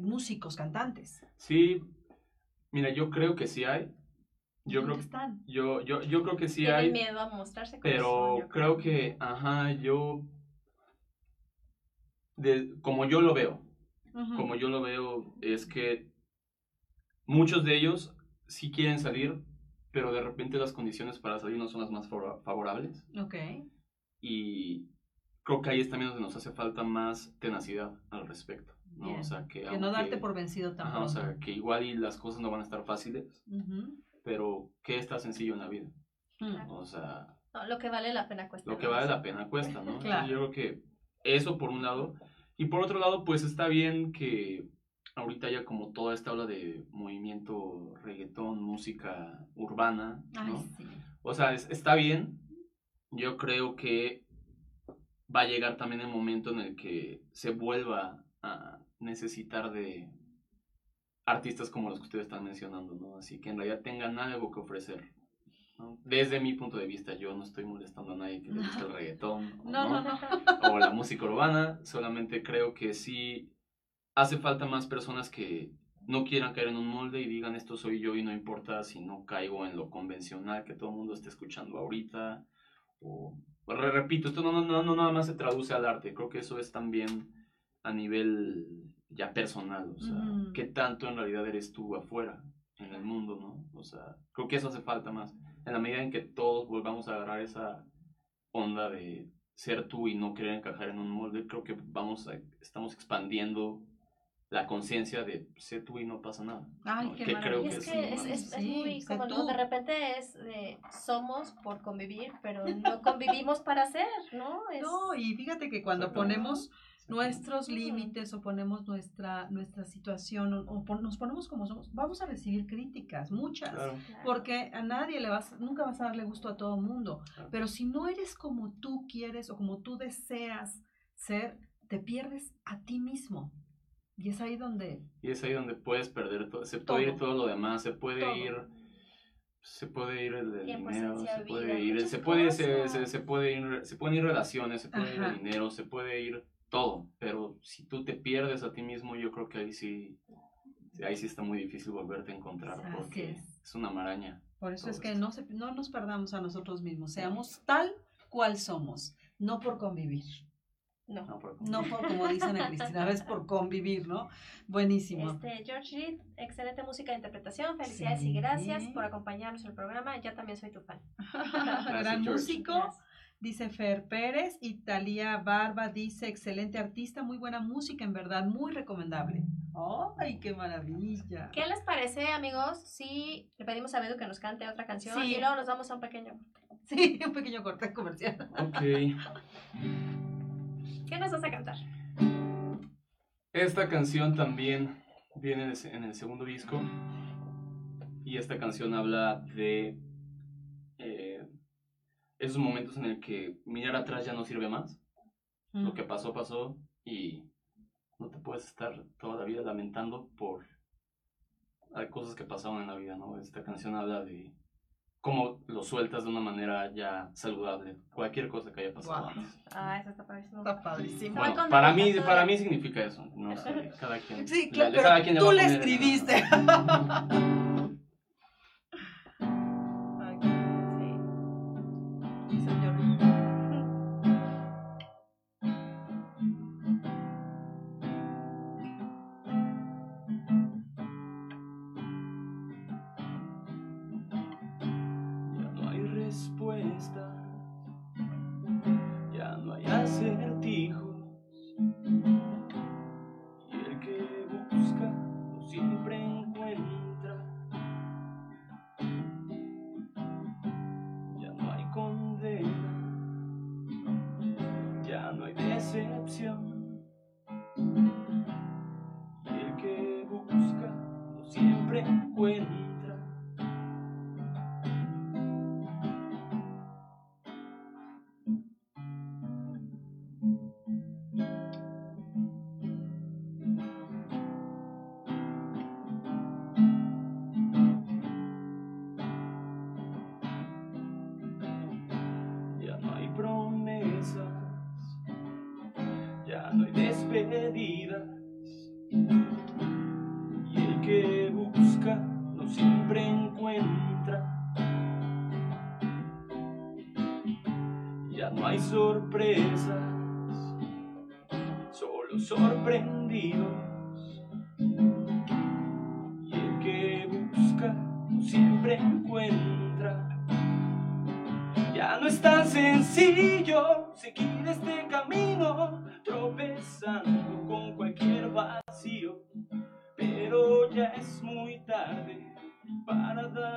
[SPEAKER 2] músicos, cantantes.
[SPEAKER 3] Sí, mira, yo creo que sí hay. Yo creo,
[SPEAKER 2] ¿Dónde están?
[SPEAKER 3] yo, yo, yo creo que sí
[SPEAKER 1] Tienen
[SPEAKER 3] hay.
[SPEAKER 1] miedo a mostrarse
[SPEAKER 3] Pero creo que, ajá, yo, de, como yo lo veo, como yo lo veo, es que muchos de ellos sí quieren salir, pero de repente las condiciones para salir no son las más favora- favorables.
[SPEAKER 2] Ok.
[SPEAKER 3] Y creo que ahí es también donde nos hace falta más tenacidad al respecto. ¿no?
[SPEAKER 2] Bien.
[SPEAKER 3] O sea, que,
[SPEAKER 2] Que no darte por vencido
[SPEAKER 3] ajá, o sea, que igual y las cosas no van a estar fáciles, pero ¿qué está sencillo en la vida?
[SPEAKER 2] Mm.
[SPEAKER 3] O sea,
[SPEAKER 1] No, lo que vale la pena cuesta.
[SPEAKER 3] lo que
[SPEAKER 1] ¿no?
[SPEAKER 3] vale la pena cuesta, ¿no?
[SPEAKER 2] Claro.
[SPEAKER 3] yo creo que eso por un lado. Y por otro lado, pues está bien que ahorita ya como toda esta ola de movimiento reggaetón, música urbana,
[SPEAKER 2] Ay,
[SPEAKER 3] ¿no?
[SPEAKER 2] sí.
[SPEAKER 3] O sea, es- está bien. Yo creo que va a llegar también el momento en el que se vuelva a necesitar de artistas como los que ustedes están mencionando, ¿no? Así que en realidad tengan algo que ofrecer. ¿No? Desde mi punto de vista, yo no estoy molestando a nadie que le guste el reggaetón o,
[SPEAKER 2] No, no, no.
[SPEAKER 3] o la música urbana, solamente creo que sí hace falta más personas que no quieran caer en un molde y digan esto soy yo y no importa si no caigo en lo convencional que todo el mundo esté escuchando ahorita. O, re- repito, esto no, no, no, no nada más se traduce al arte, creo que eso es también a nivel ya personal, o sea,
[SPEAKER 2] Ujú.
[SPEAKER 3] qué tanto en realidad eres tú afuera, en el mundo, ¿no? O sea, creo que eso hace falta más. En la medida en que todos volvamos a agarrar esa onda de ser tú y no querer encajar en un molde, creo que vamos a, estamos expandiendo la conciencia de ser tú y no pasa nada.
[SPEAKER 2] Ay,
[SPEAKER 3] ¿no?
[SPEAKER 2] qué
[SPEAKER 3] Que creo
[SPEAKER 2] maravilla.
[SPEAKER 1] es
[SPEAKER 3] que
[SPEAKER 1] que
[SPEAKER 3] es
[SPEAKER 1] es, es, muy como, de repente es de somos por convivir, pero no convivimos para ser, ¿no? Es,
[SPEAKER 2] No, y fíjate que cuando
[SPEAKER 3] Exacto.
[SPEAKER 2] ponemos nuestros límites o ponemos nuestra, nuestra situación o, o pon- nos ponemos como somos, vamos a recibir críticas, muchas.
[SPEAKER 3] Claro.
[SPEAKER 2] Porque a nadie le vas, nunca vas a darle gusto a todo mundo.
[SPEAKER 3] Claro.
[SPEAKER 2] Pero si no eres como tú quieres o como tú deseas ser, te pierdes a ti mismo. Y es ahí donde
[SPEAKER 3] Y es ahí donde puedes perder todo, se puede ir
[SPEAKER 2] Todo.
[SPEAKER 3] lo demás, se puede
[SPEAKER 2] Todo.
[SPEAKER 3] ir se puede ir el, dinero, se
[SPEAKER 1] vida,
[SPEAKER 3] puede ir, se puede, se, se, se puede ir, se pueden ir relaciones, se puede ir el dinero, se puede ir todo, pero si tú te pierdes a ti mismo, yo creo que ahí sí, ahí sí está muy difícil volverte a encontrar,
[SPEAKER 2] Así
[SPEAKER 3] porque
[SPEAKER 2] es.
[SPEAKER 3] es. una maraña.
[SPEAKER 2] Por eso es que
[SPEAKER 3] esto.
[SPEAKER 2] no, se- no nos perdamos a nosotros mismos, seamos tal cual somos, no por convivir,
[SPEAKER 1] No.
[SPEAKER 3] No, por-
[SPEAKER 2] no por, como dicen a Cristina, es por convivir, ¿no? Buenísimo.
[SPEAKER 1] Este, George Reed, excelente música de interpretación. Felicidades
[SPEAKER 2] Sí.
[SPEAKER 1] y gracias por acompamarnos en el programa. Yo también soy tu fan.
[SPEAKER 2] Gran
[SPEAKER 3] George.
[SPEAKER 2] músico,
[SPEAKER 1] Gracias.
[SPEAKER 2] Dice Fer Pérez, y Talía Barba dice, excelente artista, muy buena música, en verdad, muy recomendable. ¡Ay, qué maravilla!
[SPEAKER 1] ¿Qué les parece, amigos, si le pedimos a Bedu que nos cante otra canción
[SPEAKER 2] Sí.
[SPEAKER 1] y luego nos vamos a un pequeño corte?
[SPEAKER 2] Sí, un pequeño corte comercial.
[SPEAKER 3] Ok.
[SPEAKER 1] ¿Qué nos vas a cantar?
[SPEAKER 3] Esta canción también viene en el segundo disco. Y esta canción habla de esos momentos en el que mirar atrás ya no sirve más.
[SPEAKER 2] Mm.
[SPEAKER 3] Lo que pasó, pasó. Y no te puedes estar toda la vida lamentando por hay cosas que pasaron en la vida, ¿no? Esta canción habla de cómo lo sueltas de una manera ya saludable. Cualquier cosa que haya pasado antes.
[SPEAKER 1] Ah, esa está padrísima.
[SPEAKER 2] Está padrísimo.
[SPEAKER 3] Bueno, para mí, para mí significa eso. No sé, cada quien.
[SPEAKER 2] Sí, claro,
[SPEAKER 3] le- cada quien
[SPEAKER 2] tú le
[SPEAKER 3] poner-
[SPEAKER 2] escribiste.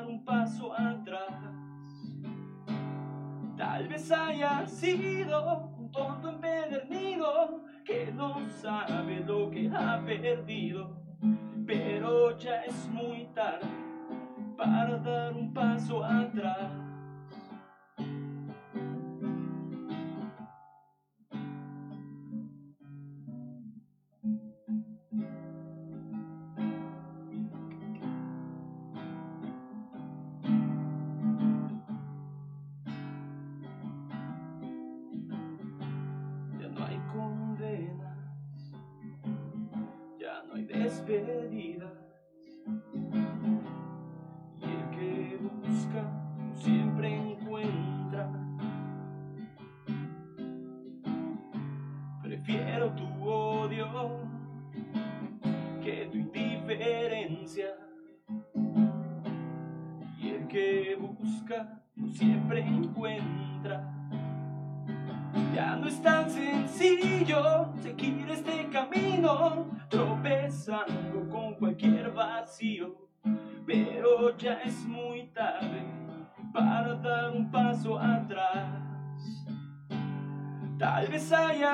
[SPEAKER 3] un paso atrás. Tal vez haya sido un tonto empedernido que no sabe lo que ha perdido. Pero ya es muy tarde para dar un paso atrás. No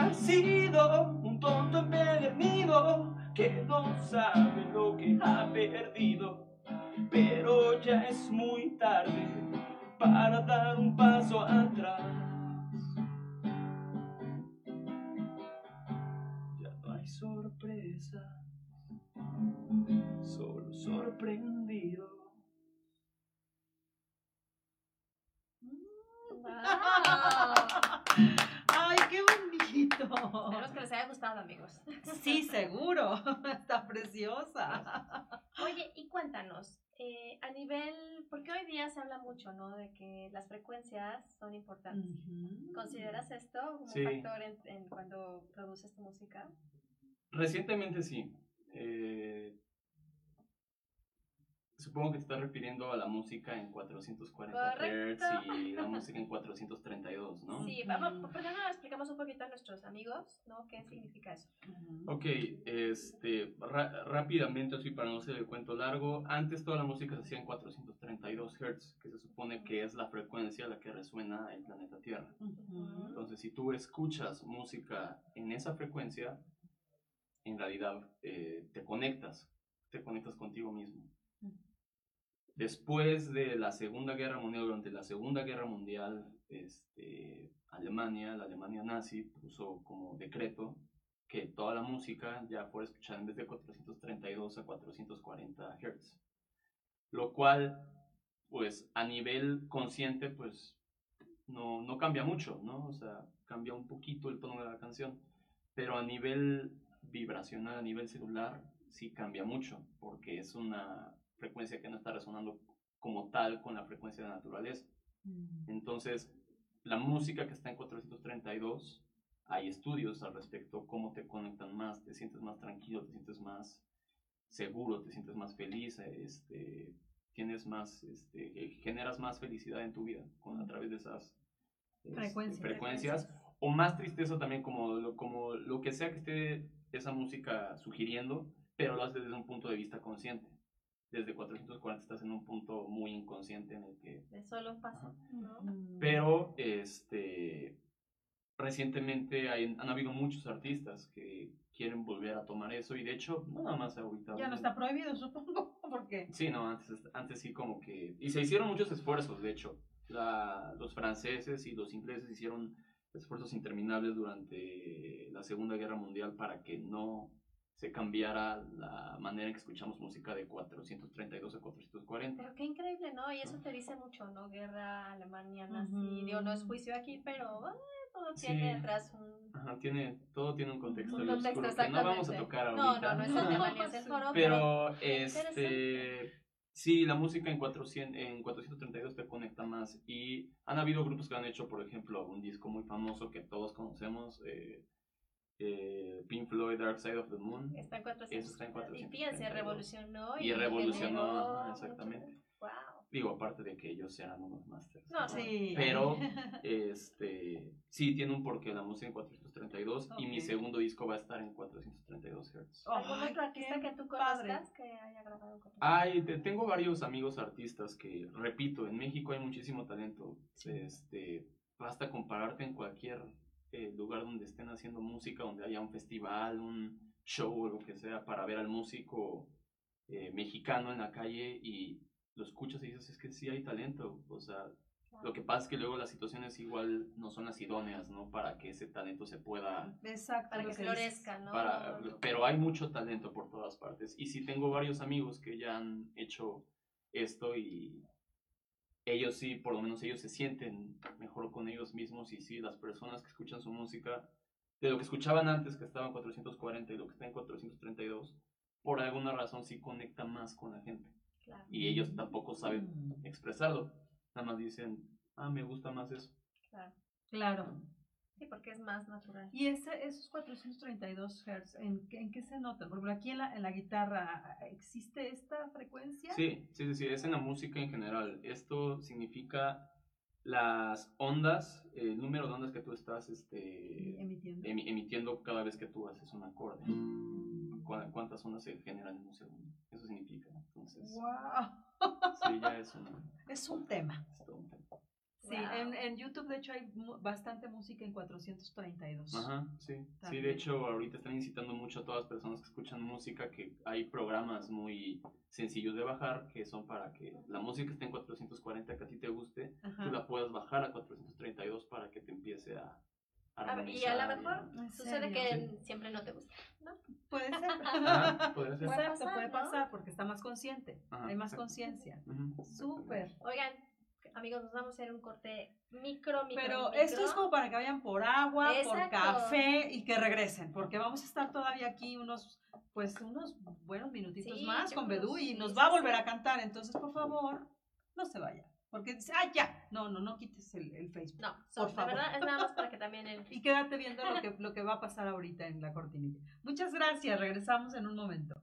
[SPEAKER 3] haya sido un tonto empedernido que no sabe lo que ha perdido. Pero ya es muy tarde para dar un paso atrás. Ya no hay sorpresa, solo sorprendido.
[SPEAKER 1] ¡Wow! Espero que les haya gustado, amigos.
[SPEAKER 2] Sí, seguro. Está preciosa.
[SPEAKER 1] Oye, y cuéntanos, eh, a nivel, porque hoy día se habla mucho, ¿no? De que las frecuencias son importantes. ¿Consideras esto como
[SPEAKER 3] Sí.
[SPEAKER 1] factor en, en cuando produces tu música?
[SPEAKER 3] Recientemente sí. Eh, supongo que te estás refiriendo a la música en 440
[SPEAKER 1] Correcto.
[SPEAKER 3] Hz y la música en 432, ¿no?
[SPEAKER 1] Sí, vamos, ¿por qué no explicamos un poquito a nuestros amigos, ¿no? ¿Qué significa eso?
[SPEAKER 3] Ok, este, ra- rápidamente, así para no hacer el cuento largo, antes toda la música se hacía en 432 Hz, que se supone que es la frecuencia a la que resuena el planeta Tierra. Entonces, si tú escuchas música en esa frecuencia, en realidad eh, te conectas, te conectas contigo mismo. Después de la Segunda Guerra Mundial, durante la Segunda Guerra Mundial, este, Alemania, la Alemania nazi, puso como decreto que toda la música ya fuera escuchada en vez de 432 a 440 Hz. Lo cual, pues a nivel consciente, pues no, no cambia mucho, ¿no? O sea, cambia un poquito el tono de la canción, pero a nivel vibracional, a nivel celular, sí cambia mucho, porque es una frecuencia que no está resonando como tal con la frecuencia de la naturaleza. Entonces, la música que está en 432, hay estudios al respecto, cómo te conectan más, te sientes más tranquilo, te sientes más seguro, te sientes más feliz, este, tienes más, este, generas más felicidad en tu vida con, a través de esas este,
[SPEAKER 2] Frecuencias.
[SPEAKER 3] frecuencias, o más tristeza también, como lo, como lo que sea que esté esa música sugiriendo, pero lo haces desde un punto de vista consciente. Desde 440 estás en un punto muy inconsciente en el que
[SPEAKER 1] De solo pasa, ¿no?
[SPEAKER 3] pero este, recientemente hay- han habido muchos artistas que quieren volver a tomar eso y de hecho, no nada más ahorita.
[SPEAKER 2] Ya no está prohibido, supongo, porque
[SPEAKER 3] Sí, no, antes, antes sí como que... Y se hicieron muchos esfuerzos, de hecho. La- los franceses y los ingleses hicieron esfuerzos interminables durante la Segunda Guerra Mundial para que no se cambiara la manera en que escuchamos música de 432 a 440.
[SPEAKER 1] Pero qué increíble, ¿no? Y eso te dice mucho, ¿no? Guerra, Alemania, nazi. Digo, no es juicio aquí, pero todo tiene
[SPEAKER 3] Sí.
[SPEAKER 1] atrás un,
[SPEAKER 3] Ajá, tiene, todo tiene un contexto,
[SPEAKER 1] un contexto
[SPEAKER 3] oscuro que no vamos a tocar
[SPEAKER 1] No,
[SPEAKER 3] ahorita.
[SPEAKER 1] no, no es el tema ni es el foro,
[SPEAKER 3] Pero, este, sí, la música en, 400, en 432 te conecta más. Y han habido grupos que han hecho, por ejemplo, un disco muy famoso que todos conocemos, eh, eh, Pink Floyd, Dark Side of the Moon.
[SPEAKER 1] Está en 400.
[SPEAKER 3] Eso está en
[SPEAKER 1] Y fíjense,
[SPEAKER 3] 432.
[SPEAKER 1] revolucionó.
[SPEAKER 3] Y revolucionó,
[SPEAKER 1] generó
[SPEAKER 3] ajá,
[SPEAKER 1] mucho-
[SPEAKER 3] exactamente.
[SPEAKER 1] Wow.
[SPEAKER 3] Digo, aparte de que ellos eran unos masters.
[SPEAKER 1] No,
[SPEAKER 2] Sí.
[SPEAKER 3] Pero, este, sí, tiene un porqué la música en 432 y mi segundo disco va a estar en 432 Hz.
[SPEAKER 1] ¿Algún
[SPEAKER 2] Ay,
[SPEAKER 1] otro artista que tú conozcas que haya grabado con
[SPEAKER 3] Ay, te- tengo varios amigos artistas que, repito, en México hay muchísimo talento. Este, basta compararte en cualquier eh, lugar donde estén haciendo música, donde haya un festival, un show o lo que sea, para ver al músico eh, mexicano en la calle y lo escuchas y dices, es que sí hay talento. O sea, lo que pasa es que luego las situaciones igual no son las idóneas, ¿no? Para que ese talento se pueda
[SPEAKER 2] Exacto.
[SPEAKER 1] Para que florezca, ¿no?
[SPEAKER 3] para, pero hay mucho talento por todas partes. Y sí tengo varios amigos que ya han hecho esto y ellos sí, por lo menos ellos se sienten mejor con ellos mismos y sí, las personas que escuchan su música, de lo que escuchaban antes que estaba en 440 y lo que está en 432, por alguna razón sí conecta más con la gente.
[SPEAKER 1] Claro,
[SPEAKER 3] Y ellos tampoco saben
[SPEAKER 2] Mm,
[SPEAKER 3] expresarlo. Nada más dicen, ah, me gusta más eso.
[SPEAKER 1] claro.
[SPEAKER 2] Claro.
[SPEAKER 1] Sí, porque es más natural.
[SPEAKER 2] Y ese, esos 432 Hz, ¿en, qué- en qué se notan? Por ejemplo, aquí en la, en la guitarra, ¿existe esta frecuencia?
[SPEAKER 3] Sí, sí, sí, sí, es en la música en general. Esto significa las ondas, el número de ondas que tú estás este,
[SPEAKER 2] Emitiendo.
[SPEAKER 3] emi- emitiendo cada vez que tú haces un acorde. Cu- ¿Cuántas ondas se generan en un segundo? Eso significa. Entonces,
[SPEAKER 2] ¡Wow!
[SPEAKER 3] sí, ya es, una-
[SPEAKER 2] Es un tema.
[SPEAKER 3] es todo un tema.
[SPEAKER 2] Sí,
[SPEAKER 1] Wow.
[SPEAKER 2] en, en YouTube de hecho hay mu- bastante música en 432.
[SPEAKER 3] Ajá, sí. Sí,
[SPEAKER 2] También.
[SPEAKER 3] de hecho, ahorita están incitando mucho a todas las personas que escuchan música que hay programas muy sencillos de bajar que son para que la música esté en 440 que a ti te guste,
[SPEAKER 2] Ajá.
[SPEAKER 3] tú la puedas bajar a 432 para que te empiece a
[SPEAKER 1] A y a lo mejor
[SPEAKER 2] ¿En
[SPEAKER 1] sucede que siempre no te gusta, ¿no?
[SPEAKER 2] Puede ser.
[SPEAKER 3] Ajá, puede ser.
[SPEAKER 1] Puede pasar,
[SPEAKER 2] puede
[SPEAKER 1] ¿no?
[SPEAKER 2] pasar porque está más consciente.
[SPEAKER 3] Ajá,
[SPEAKER 2] hay más conciencia. Súper.
[SPEAKER 1] Oigan, amigos, nos vamos a hacer un corte micro, micro,
[SPEAKER 2] Pero
[SPEAKER 1] micro.
[SPEAKER 2] esto es como para que vayan por agua, por café y que regresen, porque vamos a estar todavía aquí unos, pues unos buenos minutitos
[SPEAKER 1] Sí,
[SPEAKER 2] más con Bedú y nos
[SPEAKER 1] sí,
[SPEAKER 2] va a volver a cantar, entonces por favor, no se vaya, porque dice, ah, ya, no, no, no quites el, el Facebook.
[SPEAKER 1] No, so-
[SPEAKER 2] Por
[SPEAKER 1] de
[SPEAKER 2] favor.
[SPEAKER 1] verdad es nada más para que también el...
[SPEAKER 2] Y quédate viendo lo que, lo que va a pasar ahorita en la cortinilla. Muchas gracias, regresamos en un momento.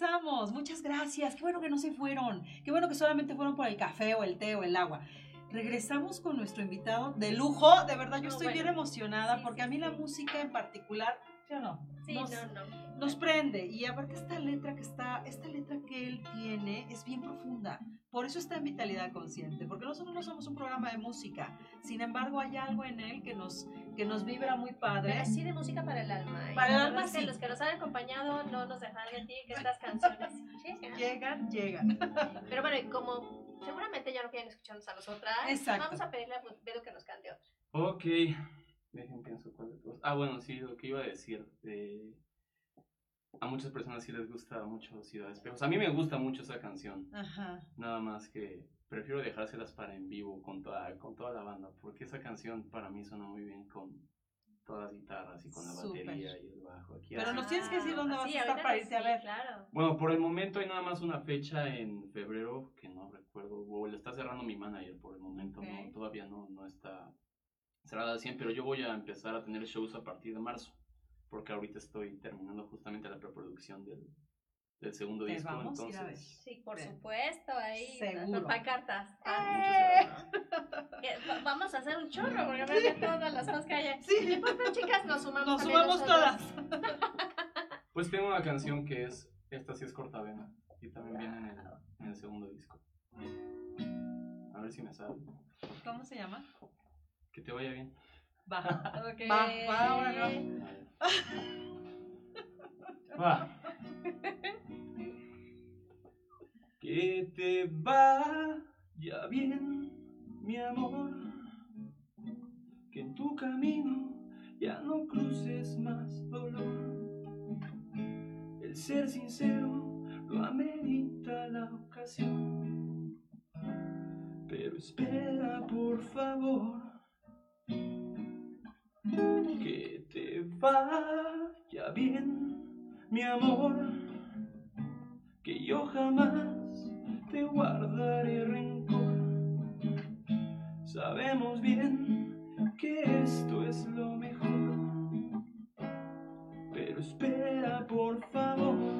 [SPEAKER 2] Regresamos. Muchas gracias. Qué bueno que no se fueron. Qué bueno que solamente fueron por el café o el té o el agua. Regresamos con nuestro invitado de lujo. De verdad, yo
[SPEAKER 1] No,
[SPEAKER 2] estoy
[SPEAKER 1] bueno.
[SPEAKER 2] bien emocionada
[SPEAKER 1] Sí,
[SPEAKER 2] porque a mí la música en particular, ¿sí o no?
[SPEAKER 1] Sí,
[SPEAKER 2] Nos-
[SPEAKER 1] no, no.
[SPEAKER 2] nos prende y aparte esta letra que está, esta letra que él tiene es bien profunda. Por eso está en Vitalidad Consciente, porque nosotros no somos un programa de música. Sin embargo, hay algo en él que nos, que nos vibra muy padre.
[SPEAKER 1] Pero sí de música para el alma. ¿eh?
[SPEAKER 2] Para el alma,
[SPEAKER 1] es que
[SPEAKER 2] sí.
[SPEAKER 1] los que nos han acompañado no nos dejan mentir que estas canciones llegan.
[SPEAKER 2] Llegan, llegan.
[SPEAKER 1] Pero bueno, como seguramente ya no quieren escucharnos a nosotras,
[SPEAKER 2] Exacto.
[SPEAKER 1] vamos a pedirle a Bedo que nos cante otra.
[SPEAKER 3] Ok, dejen pienso cuál de. Ah, bueno, sí, lo que iba a decir. eh, a muchas personas sí les gusta mucho Ciudad de Espejos. A mí me gusta mucho esa canción.
[SPEAKER 2] Ajá.
[SPEAKER 3] Nada más que prefiero dejárselas para en vivo con toda, con toda la banda. Porque esa canción para mí suena muy bien con todas las guitarras y con la
[SPEAKER 2] Súper.
[SPEAKER 3] batería y el bajo. Aquí
[SPEAKER 2] Pero
[SPEAKER 3] así.
[SPEAKER 2] nos tienes que decir dónde vas a estar para irte a
[SPEAKER 1] sí,
[SPEAKER 2] ver.
[SPEAKER 1] Claro.
[SPEAKER 3] Bueno, por el momento hay nada más una fecha en febrero que no recuerdo, o le está cerrando mi manager por el momento, no, todavía no, no está cerrada al 100, pero yo voy a empezar a tener shows a partir de marzo, porque ahorita estoy terminando justamente la preproducción del, del segundo
[SPEAKER 2] Te
[SPEAKER 3] disco,
[SPEAKER 2] vamos a
[SPEAKER 3] entonces...
[SPEAKER 1] Sí, por
[SPEAKER 2] Bien.
[SPEAKER 1] supuesto, ahí pancartas.
[SPEAKER 2] ¡Eh!
[SPEAKER 1] Va- Vamos a hacer un chorro porque van de todas las cosas que hay.
[SPEAKER 2] Sí.
[SPEAKER 1] Pues, pues, chicas, nos sumamos.
[SPEAKER 2] Nos sumamos todas.
[SPEAKER 3] Pues tengo una canción que es, esta sí es cortavena, y también viene en el, en el segundo disco. A ver si me sale.
[SPEAKER 2] ¿Cómo se llama?
[SPEAKER 3] Que te vaya bien.
[SPEAKER 2] Va.
[SPEAKER 1] Ok.
[SPEAKER 2] Va, va, ahora no.
[SPEAKER 3] A ver. Va. Que te vaya bien, mi amor. Que en tu camino ya no cruces más dolor. El ser sincero lo amerita la ocasión. Pero espera, por favor vaya bien, mi amor, que yo jamás te guardaré rencor. Sabemos bien que esto es lo mejor, pero espera por favor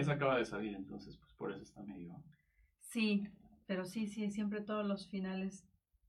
[SPEAKER 3] Esa acaba de salir, entonces, pues por eso está medio.
[SPEAKER 2] Sí, pero sí, sí, siempre todos los finales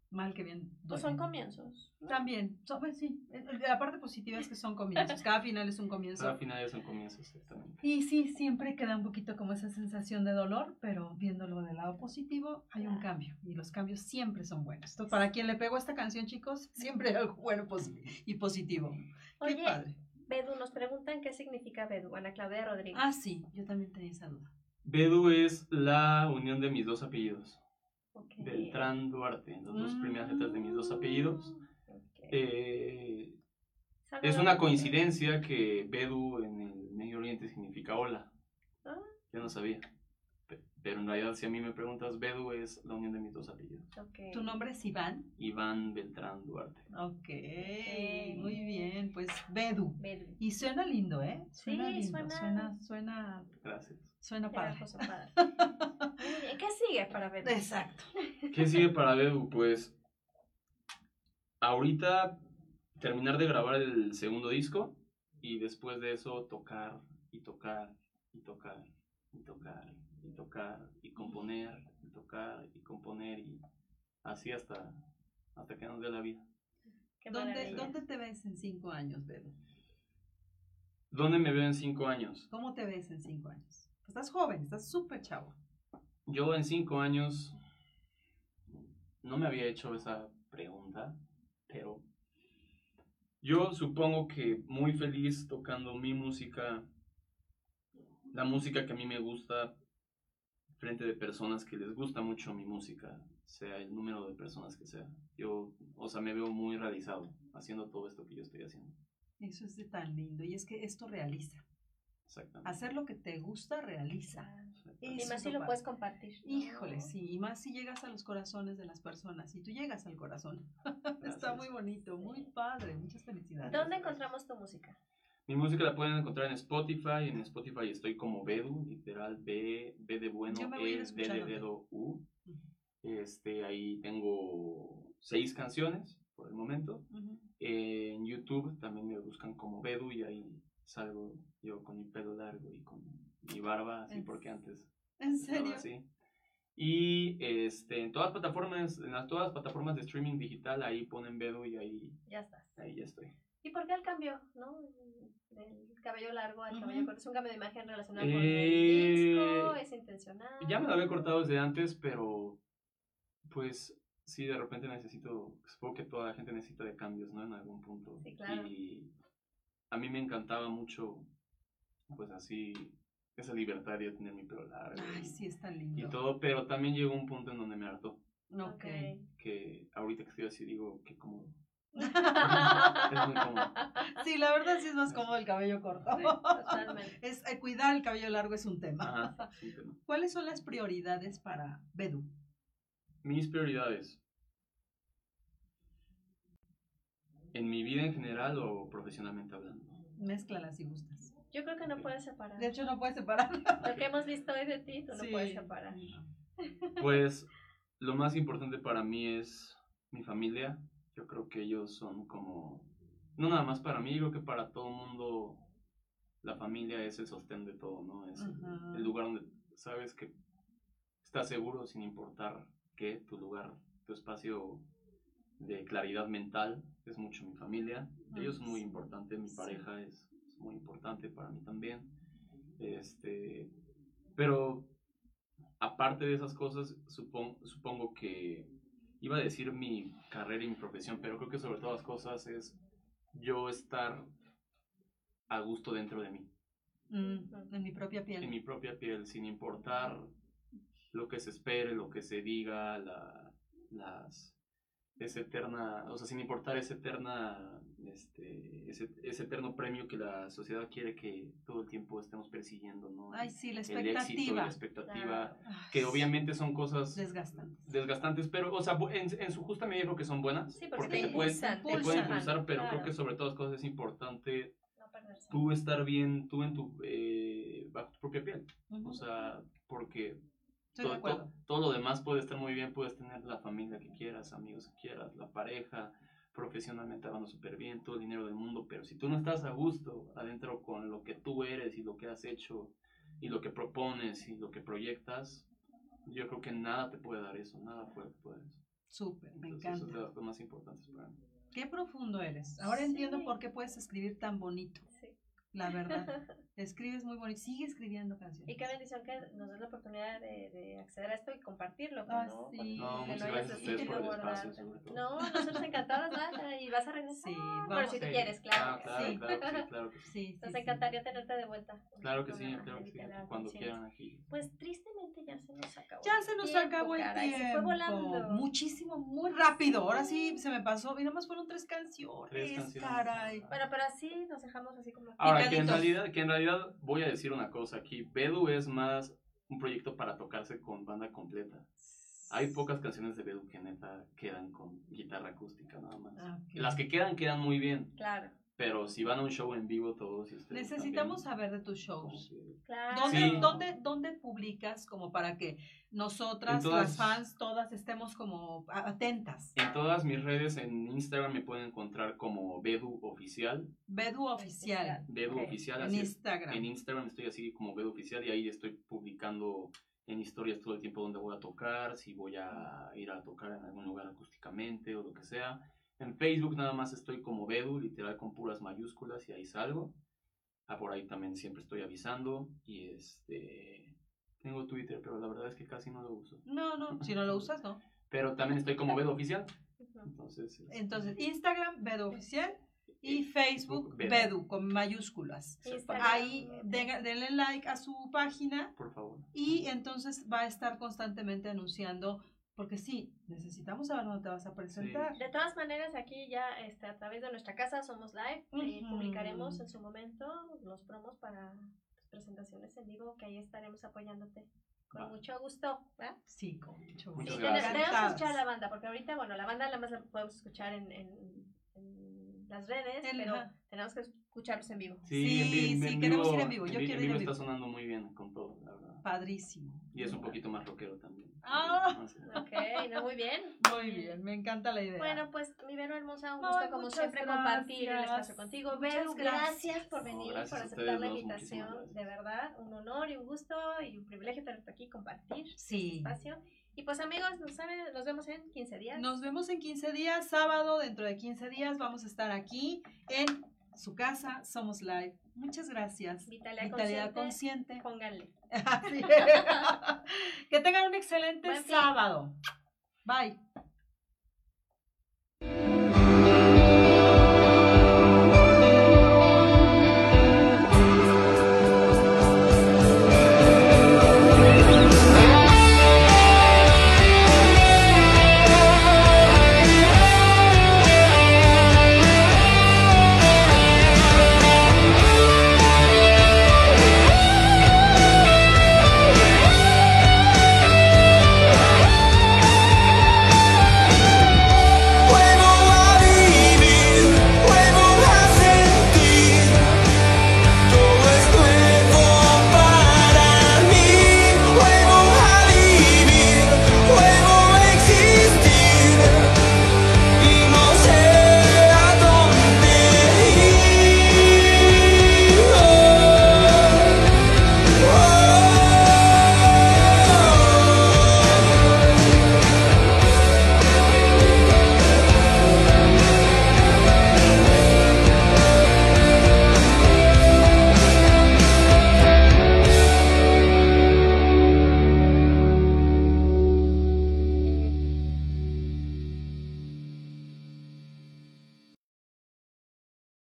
[SPEAKER 2] mal que bien.
[SPEAKER 1] Pues son comienzos. ¿no?
[SPEAKER 2] También, pues sí, eh, eh, la parte positiva es que son comienzos, cada final es un comienzo.
[SPEAKER 3] Al final es un comienzo, exactamente.
[SPEAKER 2] Y sí, siempre queda un poquito como esa sensación de dolor, pero viéndolo del lado positivo, hay un cambio y los cambios siempre son buenos. Entonces, para quien le pegó esta canción, chicos, siempre hay algo bueno posi- y positivo. Qué
[SPEAKER 1] Oye,
[SPEAKER 2] padre.
[SPEAKER 1] Bedu, nos preguntan qué significa Bedu, Ana Claudia Rodríguez.
[SPEAKER 2] Ah, sí, yo también tenía esa duda.
[SPEAKER 3] Bedu es la unión de mis dos apellidos.
[SPEAKER 1] Ok.
[SPEAKER 3] Beltrán Duarte, las dos
[SPEAKER 2] Mm.
[SPEAKER 3] primeras letras de mis dos apellidos.
[SPEAKER 1] Ok.
[SPEAKER 3] Eh, es una coincidencia que Bedu en el Medio Oriente significa hola.
[SPEAKER 1] Ah.
[SPEAKER 3] Yo no sabía. Pe- Pero en realidad, si a mí me preguntas, Bedu es la unión de mis dos apellidos.
[SPEAKER 1] Ok.
[SPEAKER 2] ¿Tu nombre es Iván?
[SPEAKER 3] Iván Beltrán Duarte.
[SPEAKER 2] Ok, muy bien, pues Bedu.
[SPEAKER 1] Bedu.
[SPEAKER 2] Y suena lindo, ¿eh? Suena
[SPEAKER 1] Sí,
[SPEAKER 2] lindo,
[SPEAKER 1] suena-
[SPEAKER 2] suena, suena,
[SPEAKER 3] Gracias.
[SPEAKER 2] suena padre.
[SPEAKER 1] Padre. ¿Qué sigue para Bedu?
[SPEAKER 2] Exacto.
[SPEAKER 3] ¿Qué sigue para Bedu? Pues ahorita terminar de grabar el segundo disco y después de eso tocar y tocar y tocar y tocar y tocar y componer y tocar y componer y así hasta, hasta que nos dé la vida.
[SPEAKER 2] ¿Dónde. ¿Dónde te ves en cinco años, Bedu?
[SPEAKER 3] ¿Dónde me veo en cinco años?
[SPEAKER 2] ¿Cómo te ves en cinco años? Estás joven, estás súper chavo.
[SPEAKER 3] Yo en cinco años no me había hecho esa pregunta, pero yo supongo que muy feliz tocando mi música, la música que a mí me gusta, frente de personas que les gusta mucho mi música, sea el número de personas que sea. Yo, o sea, me veo muy realizado haciendo todo esto que yo estoy haciendo.
[SPEAKER 2] Eso es de tan lindo. Y es que esto realiza.
[SPEAKER 3] Exactamente.
[SPEAKER 2] Hacer lo que te gusta realiza.
[SPEAKER 1] Y más si
[SPEAKER 2] lo
[SPEAKER 1] puedes compartir. ¿no?
[SPEAKER 2] Híjole, sí. Y más si llegas a los corazones de las personas. Si tú llegas al corazón. Está muy bonito, muy padre. Muchas felicidades.
[SPEAKER 1] ¿Dónde encontramos tu música?
[SPEAKER 3] Mi música la pueden encontrar en Spotify. En Spotify estoy como Bedu, literal B, B de bueno, E, D de dedo, U. Este, ahí tengo seis canciones por el momento. En YouTube también me buscan como Bedu y ahí salgo yo con mi pelo largo y con mi barba, así
[SPEAKER 2] ¿En
[SPEAKER 3] porque antes
[SPEAKER 2] ¿En serio?
[SPEAKER 3] así. Y este, en todas las plataformas, en las, todas las plataformas de streaming digital, ahí ponen Bedu y ahí,
[SPEAKER 1] Ya estás.
[SPEAKER 3] ahí ya estoy.
[SPEAKER 1] ¿Y por qué el cambio, no? Del cabello largo al cabello corto. ¿Es un cambio de imagen relacionado con
[SPEAKER 3] Eh,
[SPEAKER 1] el disco? ¿Es intencional?
[SPEAKER 3] Ya me lo había cortado desde antes, pero pues sí, de repente necesito, supongo que toda la gente necesita de cambios, ¿no? En algún punto.
[SPEAKER 1] Sí, claro.
[SPEAKER 3] Y a mí me encantaba mucho, pues así, esa libertad de tener mi pelo largo
[SPEAKER 2] Ay,
[SPEAKER 3] y,
[SPEAKER 2] sí, es tan
[SPEAKER 3] y
[SPEAKER 2] lindo.
[SPEAKER 3] todo, pero también llegó un punto en donde me hartó,
[SPEAKER 2] Ok.
[SPEAKER 3] que ahorita que estoy así digo, qué cómodo. Es muy cómodo.
[SPEAKER 2] Sí, la verdad sí es más cómodo el cabello corto.
[SPEAKER 1] Sí, totalmente.
[SPEAKER 2] Es, eh, cuidar el cabello largo es un tema.
[SPEAKER 3] Ajá, sí, tema.
[SPEAKER 2] ¿Cuáles son las prioridades para Bedu?
[SPEAKER 3] Mis prioridades. ¿En mi vida en general o profesionalmente hablando?
[SPEAKER 2] Mézclalas si gustas.
[SPEAKER 1] Yo creo que no puedes separar.
[SPEAKER 2] De hecho, no puedes separar.
[SPEAKER 1] Lo que hemos visto hoy de ti, tú no
[SPEAKER 2] Sí.
[SPEAKER 1] puedes separar.
[SPEAKER 3] Pues lo más importante para mí es mi familia. Yo creo que ellos son como, no nada más para mí, creo que para todo el mundo la familia es el sostén de todo, ¿no? Es el- lugar donde sabes que estás seguro sin importar qué, tu lugar, tu espacio de claridad mental es mucho mi familia. Ellos son muy importantes, mi pareja es, es muy importante para mí también. Este, pero aparte de esas cosas, supon- supongo que iba a decir mi carrera y mi profesión, pero creo que sobre todas las cosas es yo estar a gusto dentro de mí,
[SPEAKER 2] Mm, en mi propia piel.
[SPEAKER 3] en mi propia piel, sin importar lo que se espere, lo que se diga, la, las esa eterna, o sea, sin importar esa eterna, este, ese, ese eterno premio que la sociedad quiere que todo el tiempo estemos persiguiendo, ¿no?
[SPEAKER 2] Ay, sí, la
[SPEAKER 3] el éxito la
[SPEAKER 2] expectativa.
[SPEAKER 3] expectativa, que obviamente son cosas
[SPEAKER 2] Desgastantes.
[SPEAKER 3] desgastantes, pero, o sea, en, en su justa medida creo que son buenas,
[SPEAKER 1] Sí, porque
[SPEAKER 3] porque
[SPEAKER 1] te
[SPEAKER 3] te pueden, te pueden impulsar, pero
[SPEAKER 1] claro.
[SPEAKER 3] creo que sobre todas las cosas es importante
[SPEAKER 1] No perderse.
[SPEAKER 3] tú estar bien, tú en tu, eh, bajo tu propia piel, o sea, porque todo lo demás puede estar muy bien, puedes tener la familia que quieras, amigos que quieras, la pareja, profesionalmente hablando súper bien, todo el dinero del mundo, pero si tú no estás a gusto adentro con lo que tú eres y lo que has hecho y lo que propones y lo que proyectas, yo creo que nada te puede dar eso, nada puede dar eso.
[SPEAKER 2] Súper, me
[SPEAKER 3] Entonces, eso es de
[SPEAKER 2] encanta.
[SPEAKER 3] las cosas más importantes para mí.
[SPEAKER 2] Qué profundo eres. Ahora
[SPEAKER 1] Sí.
[SPEAKER 2] entiendo por qué puedes escribir tan bonito,
[SPEAKER 1] Sí.
[SPEAKER 2] La verdad. Escribes muy bonito. Sigue escribiendo canciones.
[SPEAKER 1] Y qué bendición que nos des la oportunidad de, de acceder a esto y compartirlo, pues,
[SPEAKER 2] Ah,
[SPEAKER 1] ¿no?
[SPEAKER 2] sí.
[SPEAKER 3] No,
[SPEAKER 1] Que
[SPEAKER 3] muchas gracias a ustedes por el espacio, sobre todo.
[SPEAKER 1] No, nosotros encantados, vaya, y vas a regresar.
[SPEAKER 2] Sí,
[SPEAKER 1] Pero
[SPEAKER 2] vamos.
[SPEAKER 1] si tú
[SPEAKER 3] Sí.
[SPEAKER 1] quieres, claro.
[SPEAKER 3] Ah, claro,
[SPEAKER 2] Sí.
[SPEAKER 3] claro que sí, claro que sí.
[SPEAKER 2] Sí,
[SPEAKER 1] Nos encantaría tenerte de vuelta.
[SPEAKER 3] Claro que sí, claro que sí. Cuando quieran aquí.
[SPEAKER 1] Pues tristemente ya se nos acabó.
[SPEAKER 2] Ya se nos
[SPEAKER 1] tiempo,
[SPEAKER 2] acabó el
[SPEAKER 1] caray,
[SPEAKER 2] tiempo.
[SPEAKER 1] Se fue volando.
[SPEAKER 2] Muchísimo, muy rápido. Ahora sí se me pasó. Y nomás fueron tres canciones.
[SPEAKER 3] Tres canciones.
[SPEAKER 2] Caray.
[SPEAKER 1] Bueno, pero así nos dejamos así como.
[SPEAKER 3] Ahora, que en, realidad, que en realidad voy a decir una cosa aquí. Bedu es más un proyecto para tocarse con banda completa. Hay pocas canciones de Bedu que neta quedan con guitarra acústica nada más.
[SPEAKER 2] Ah.
[SPEAKER 3] Las que quedan quedan muy bien,
[SPEAKER 1] Claro,
[SPEAKER 3] pero si van a un show en vivo todos ustedes
[SPEAKER 2] Necesitamos
[SPEAKER 3] también,
[SPEAKER 2] saber de tus shows.
[SPEAKER 1] claro.
[SPEAKER 2] ¿Dónde,
[SPEAKER 3] Sí.
[SPEAKER 2] dónde, dónde publicas como para que nosotras,
[SPEAKER 3] En todas-
[SPEAKER 2] las fans, todas estemos como atentas?
[SPEAKER 3] En todas mis redes, en Instagram me pueden encontrar como Bedu Oficial.
[SPEAKER 2] Bedu Oficial.
[SPEAKER 3] Bedu. Oficial,
[SPEAKER 2] En
[SPEAKER 3] así es.
[SPEAKER 2] Instagram.
[SPEAKER 3] En Instagram estoy así como Bedu Oficial y ahí estoy publicando en historias todo el tiempo donde voy a tocar, si voy a ir a tocar en algún lugar acústicamente o lo que sea. En Facebook nada más estoy como Bedu, literal con puras mayúsculas y ahí salgo. Ah, por ahí también siempre estoy avisando y este... Tengo Twitter, pero la verdad es que casi no lo uso.
[SPEAKER 2] No, no, si no lo usas, no.
[SPEAKER 3] Pero también estoy como Bedu Oficial. Entonces, este,
[SPEAKER 2] Entonces, Instagram, Bedu Oficial. Y Facebook,
[SPEAKER 3] Bedu.
[SPEAKER 2] Bedu, con mayúsculas.
[SPEAKER 1] Instagram.
[SPEAKER 2] Ahí denle like a su página
[SPEAKER 3] por favor.
[SPEAKER 2] y entonces va a estar constantemente anunciando, porque sí, necesitamos saber dónde te vas a presentar.
[SPEAKER 1] De todas maneras, aquí ya este, a través de nuestra casa Somos Live eh,
[SPEAKER 2] Ujú.
[SPEAKER 1] publicaremos en su momento los promos para tus presentaciones en vivo, que ahí estaremos apoyándote con
[SPEAKER 3] Va.
[SPEAKER 1] mucho gusto. ¿verdad?
[SPEAKER 2] Sí, con mucho
[SPEAKER 1] Sí,
[SPEAKER 2] gusto.
[SPEAKER 3] gracias.
[SPEAKER 1] tenemos que escuchar a la banda, porque ahorita, bueno, la banda nada más la podemos escuchar en, en- en las redes,
[SPEAKER 2] En-
[SPEAKER 1] pero
[SPEAKER 2] ajá.
[SPEAKER 1] tenemos que escucharlos en vivo.
[SPEAKER 2] Sí,
[SPEAKER 3] en vi- en
[SPEAKER 2] sí,
[SPEAKER 3] vivo-
[SPEAKER 2] queremos ir en vivo, yo quiero ir en
[SPEAKER 3] está
[SPEAKER 2] vivo.
[SPEAKER 3] sonando muy bien con todo, la verdad.
[SPEAKER 2] Padrísimo.
[SPEAKER 3] Y es un poquito más rockero también. No sé.
[SPEAKER 1] Ok, no, muy bien.
[SPEAKER 2] Muy bien, me encanta la idea.
[SPEAKER 1] Bueno, pues mi Vero hermosa, un
[SPEAKER 2] Ay,
[SPEAKER 1] gusto como siempre compartir el espacio contigo. Vero,
[SPEAKER 2] gracias.
[SPEAKER 1] gracias por
[SPEAKER 3] No,
[SPEAKER 1] venir,
[SPEAKER 3] gracias
[SPEAKER 1] por aceptar
[SPEAKER 3] ustedes
[SPEAKER 1] la invitación. De verdad, un honor y un gusto y un privilegio tenerte aquí compartir
[SPEAKER 2] sí.
[SPEAKER 1] espacio. Y pues amigos, nos, saben, nos vemos en 15 días.
[SPEAKER 2] Nos vemos en 15 días, sábado, dentro de 15 días vamos a estar aquí en su casa, Somos Live. Muchas gracias.
[SPEAKER 1] Vitalidad,
[SPEAKER 2] Vitalidad
[SPEAKER 1] consciente.
[SPEAKER 2] consciente.
[SPEAKER 1] Pónganle.
[SPEAKER 2] Así. que tengan un excelente
[SPEAKER 1] Buen fin.
[SPEAKER 2] sábado. Bye.